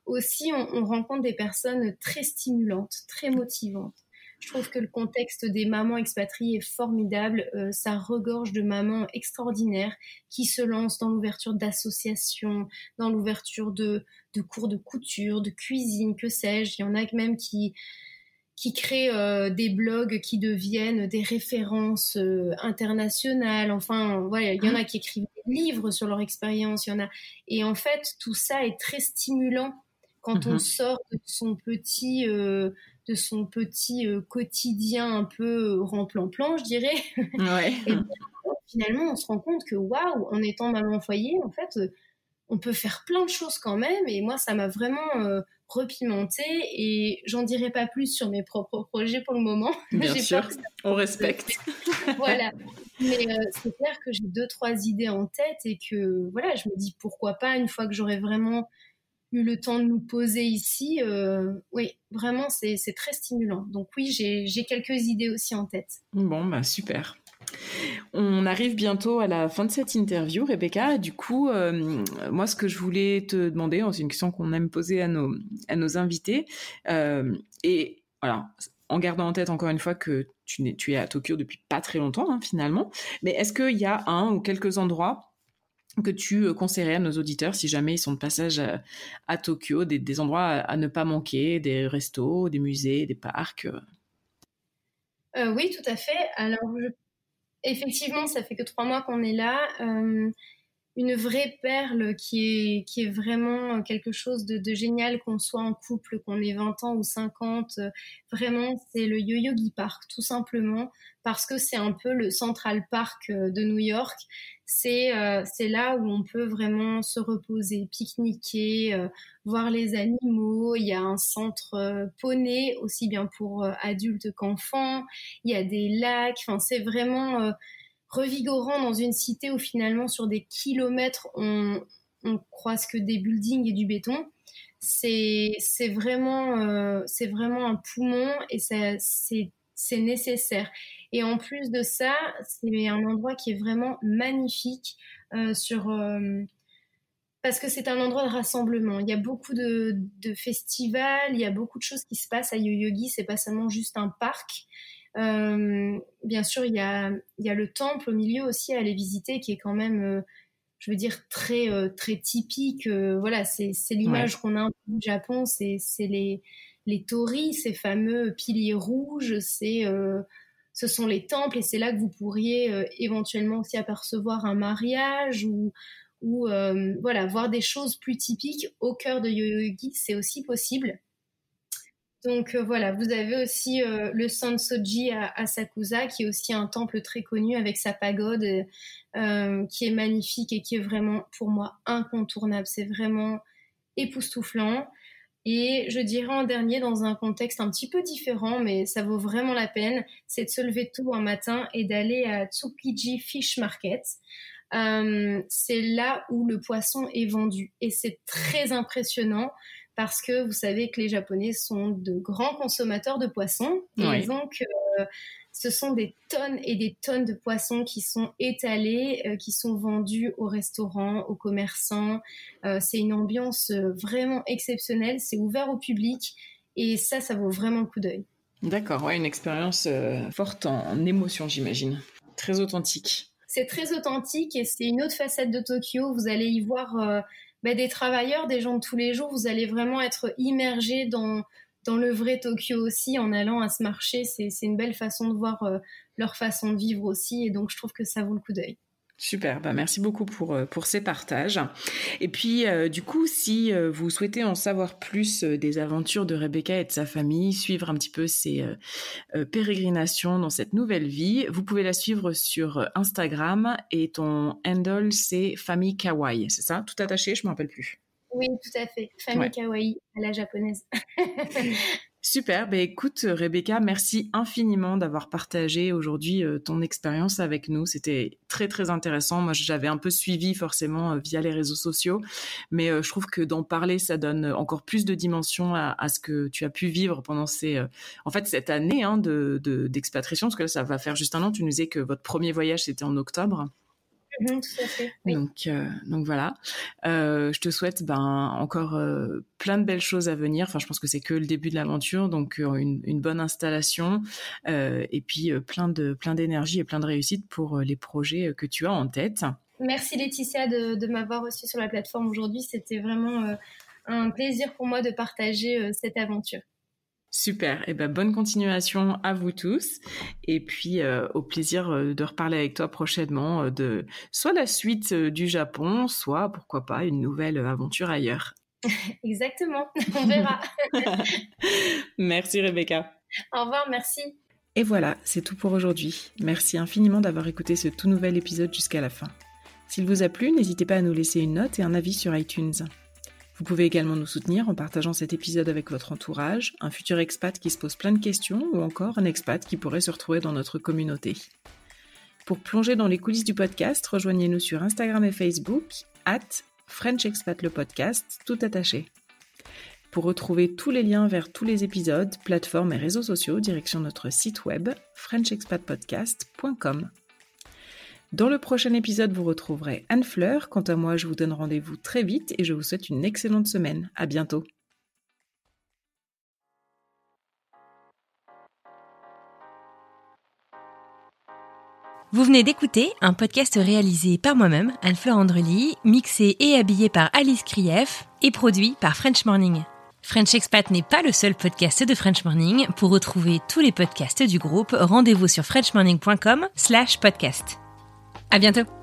Speaker 3: aussi on rencontre des personnes très stimulantes, très motivantes je trouve que le contexte des mamans expatriées est formidable. Euh, ça regorge de mamans extraordinaires qui se lancent dans l'ouverture d'associations, dans l'ouverture de, cours de couture, de cuisine, que sais-je. Il y en a même qui qui créent euh, des blogs qui deviennent des références euh, internationales. Enfin, voilà, il y en a qui écrivent des livres sur leur expérience. Il y en a, et en fait, tout ça est très stimulant quand on mhm. sort de son petit de son petit euh, quotidien un peu euh, remplan-plan, je dirais. Ouais. et finalement, on se rend compte que waouh, en étant maman foyer, en fait, euh, on peut faire plein de choses quand même. Et moi, ça m'a vraiment repimenté. Et j'en dirai pas plus sur mes propres projets pour le moment.
Speaker 2: Bien sûr, on respecte.
Speaker 3: voilà. Mais c'est clair que j'ai deux, trois idées en tête et que voilà, je me dis pourquoi pas une fois que j'aurai vraiment eu le temps de nous poser ici, euh, oui, vraiment, c'est très stimulant. Donc oui, j'ai quelques idées aussi en tête.
Speaker 2: Bon, bah super. On arrive bientôt à la fin de cette interview, Rebecca. Du coup, euh, moi, ce que je voulais te demander, c'est une question qu'on aime poser à nos, à nos invités. Euh, et voilà, en gardant en tête encore une fois que tu, es, tu es à Tokyo depuis pas très longtemps, hein, finalement. Mais est-ce qu'il y a un ou quelques endroits que tu euh, conseillerais à nos auditeurs si jamais ils sont de passage à, Tokyo, des, endroits à, ne pas manquer, des restos, des musées, des parcs euh?
Speaker 3: Euh, Oui, tout à fait. Alors, effectivement, ça fait que trois mois qu'on est là. Une vraie perle qui est, qui est vraiment quelque chose de, de génial, qu'on soit en couple, qu'on ait 20 ans ou 50. Vraiment, c'est le Yo-Yogi Park, tout simplement, parce que c'est un peu le Central Park euh, de New York. C'est euh, c'est là où on peut vraiment se reposer, pique-niquer, euh, voir les animaux. Il y a un centre poney, aussi bien pour adultes qu'enfants. Il y a des lacs. Enfin, c'est vraiment revigorant dans une cité où finalement sur des kilomètres on, croise que des buildings et du béton. C'est vraiment euh, vraiment un poumon et c'est nécessaire. Et en plus de ça, c'est un endroit qui est vraiment magnifique euh, sur euh, parce que c'est un endroit de rassemblement. Il y a beaucoup de, de, festivals, il y a beaucoup de choses qui se passent à Yoyogi. C'est pas seulement juste un parc. Euh, bien sûr, il y, a, il y a le temple au milieu aussi à aller visiter qui est quand même, euh, je veux dire, très, euh, très typique. voilà, c'est l'image qu'on a du Japon, c'est les, les torii, ces fameux piliers rouges, c'est ce sont les temples et c'est là que vous pourriez éventuellement aussi apercevoir un mariage ou, ou voilà, voir des choses plus typiques au cœur de Yoyogi, c'est aussi possible. Donc euh, voilà, vous avez aussi euh, le Sansoji à, à, Sakusa, qui est aussi un temple très connu avec sa pagode, euh, qui est magnifique et qui est vraiment pour moi incontournable. C'est vraiment époustouflant. Et je dirais en dernier, dans un contexte un petit peu différent, mais ça vaut vraiment la peine, c'est de se lever tôt un matin et d'aller à Tsukiji Fish Market. c'est là où le poisson est vendu et c'est très impressionnant parce que vous savez que les Japonais sont de grands consommateurs de poissons. Et donc, euh, ce sont des tonnes et des tonnes de poissons qui sont étalés, euh, qui sont vendus aux restaurants, aux commerçants. Euh, c'est une ambiance vraiment exceptionnelle. C'est ouvert au public. Et ça, ça vaut vraiment le coup d'œil.
Speaker 2: D'accord, ouais, une expérience forte en émotion, j'imagine. Très authentique.
Speaker 3: C'est très authentique et c'est une autre facette de Tokyo. Vous allez y voir bah, des travailleurs, des gens de tous les jours, vous allez vraiment être immergé dans, dans le vrai Tokyo aussi en allant à ce marché. C'est une belle façon de voir euh, leur façon de vivre aussi et donc je trouve que ça vaut le coup d'œil.
Speaker 2: Super, bah merci beaucoup pour, euh, pour ces partages. Et puis, euh, du coup, si euh, vous souhaitez en savoir plus des aventures de Rebecca et de sa famille, suivre un petit peu ses pérégrinations dans cette nouvelle vie, vous pouvez la suivre sur Instagram et ton handle, c'est Famille Kawaii, c'est ça? Tout attaché, je ne me rappelle plus.
Speaker 3: Oui, tout à fait. Famille Kawaii à la japonaise.
Speaker 2: Super, ben écoute Rebecca, merci infiniment d'avoir partagé aujourd'hui euh, ton expérience avec nous. C'était très très intéressant. Moi, j'avais un peu suivi forcément euh, via les réseaux sociaux, mais euh, je trouve que d'en parler, ça donne encore plus de dimension à, ce que tu as pu vivre pendant ces, en fait, cette année hein, de d'expatriation, parce que ça va faire juste un an. Tu nous disais que votre premier voyage c'était en octobre.
Speaker 3: Tout à fait.
Speaker 2: Donc, euh, donc voilà. Euh, je te souhaite ben, encore euh, plein de belles choses à venir. Enfin, je pense que c'est que le début de l'aventure, donc une, une, bonne installation et puis plein de plein d'énergie et plein de réussite pour les projets que tu as en tête.
Speaker 3: Merci Laetitia de, de m'avoir reçu sur la plateforme aujourd'hui. C'était vraiment un plaisir pour moi de partager cette aventure.
Speaker 2: Super. Et eh ben bonne continuation à vous tous. Et puis euh, au plaisir euh, de reparler avec toi prochainement euh, de soit la suite du Japon, soit pourquoi pas une nouvelle aventure ailleurs.
Speaker 3: Exactement. On verra.
Speaker 2: merci Rebecca.
Speaker 3: Au revoir. Merci.
Speaker 2: Et voilà, c'est tout pour aujourd'hui. Merci infiniment d'avoir écouté ce tout nouvel épisode jusqu'à la fin. S'il vous a plu, n'hésitez pas à nous laisser une note et un avis sur iTunes. Vous pouvez également nous soutenir en partageant cet épisode avec votre entourage, un futur expat qui se pose plein de questions ou encore un expat qui pourrait se retrouver dans notre communauté. Pour plonger dans les coulisses du podcast, rejoignez-nous sur Instagram et Facebook, at French Expat le podcast, tout attaché. Pour retrouver tous les liens vers tous les épisodes, plateformes et réseaux sociaux, direction notre site web frenchexpatpodcast.com. Dans le prochain épisode, vous retrouverez Anne Fleur. Quant à moi, je vous donne rendez-vous très vite et je vous souhaite une excellente semaine. À bientôt.
Speaker 4: Vous venez d'écouter un podcast réalisé par moi-même, Anne-Fleur Andrely, mixé et habillé par Alice Krief et produit par French Morning. French Expat n'est pas le seul podcast de French Morning. Pour retrouver tous les podcasts du groupe, rendez-vous sur frenchmorning.com slash podcast. À bientôt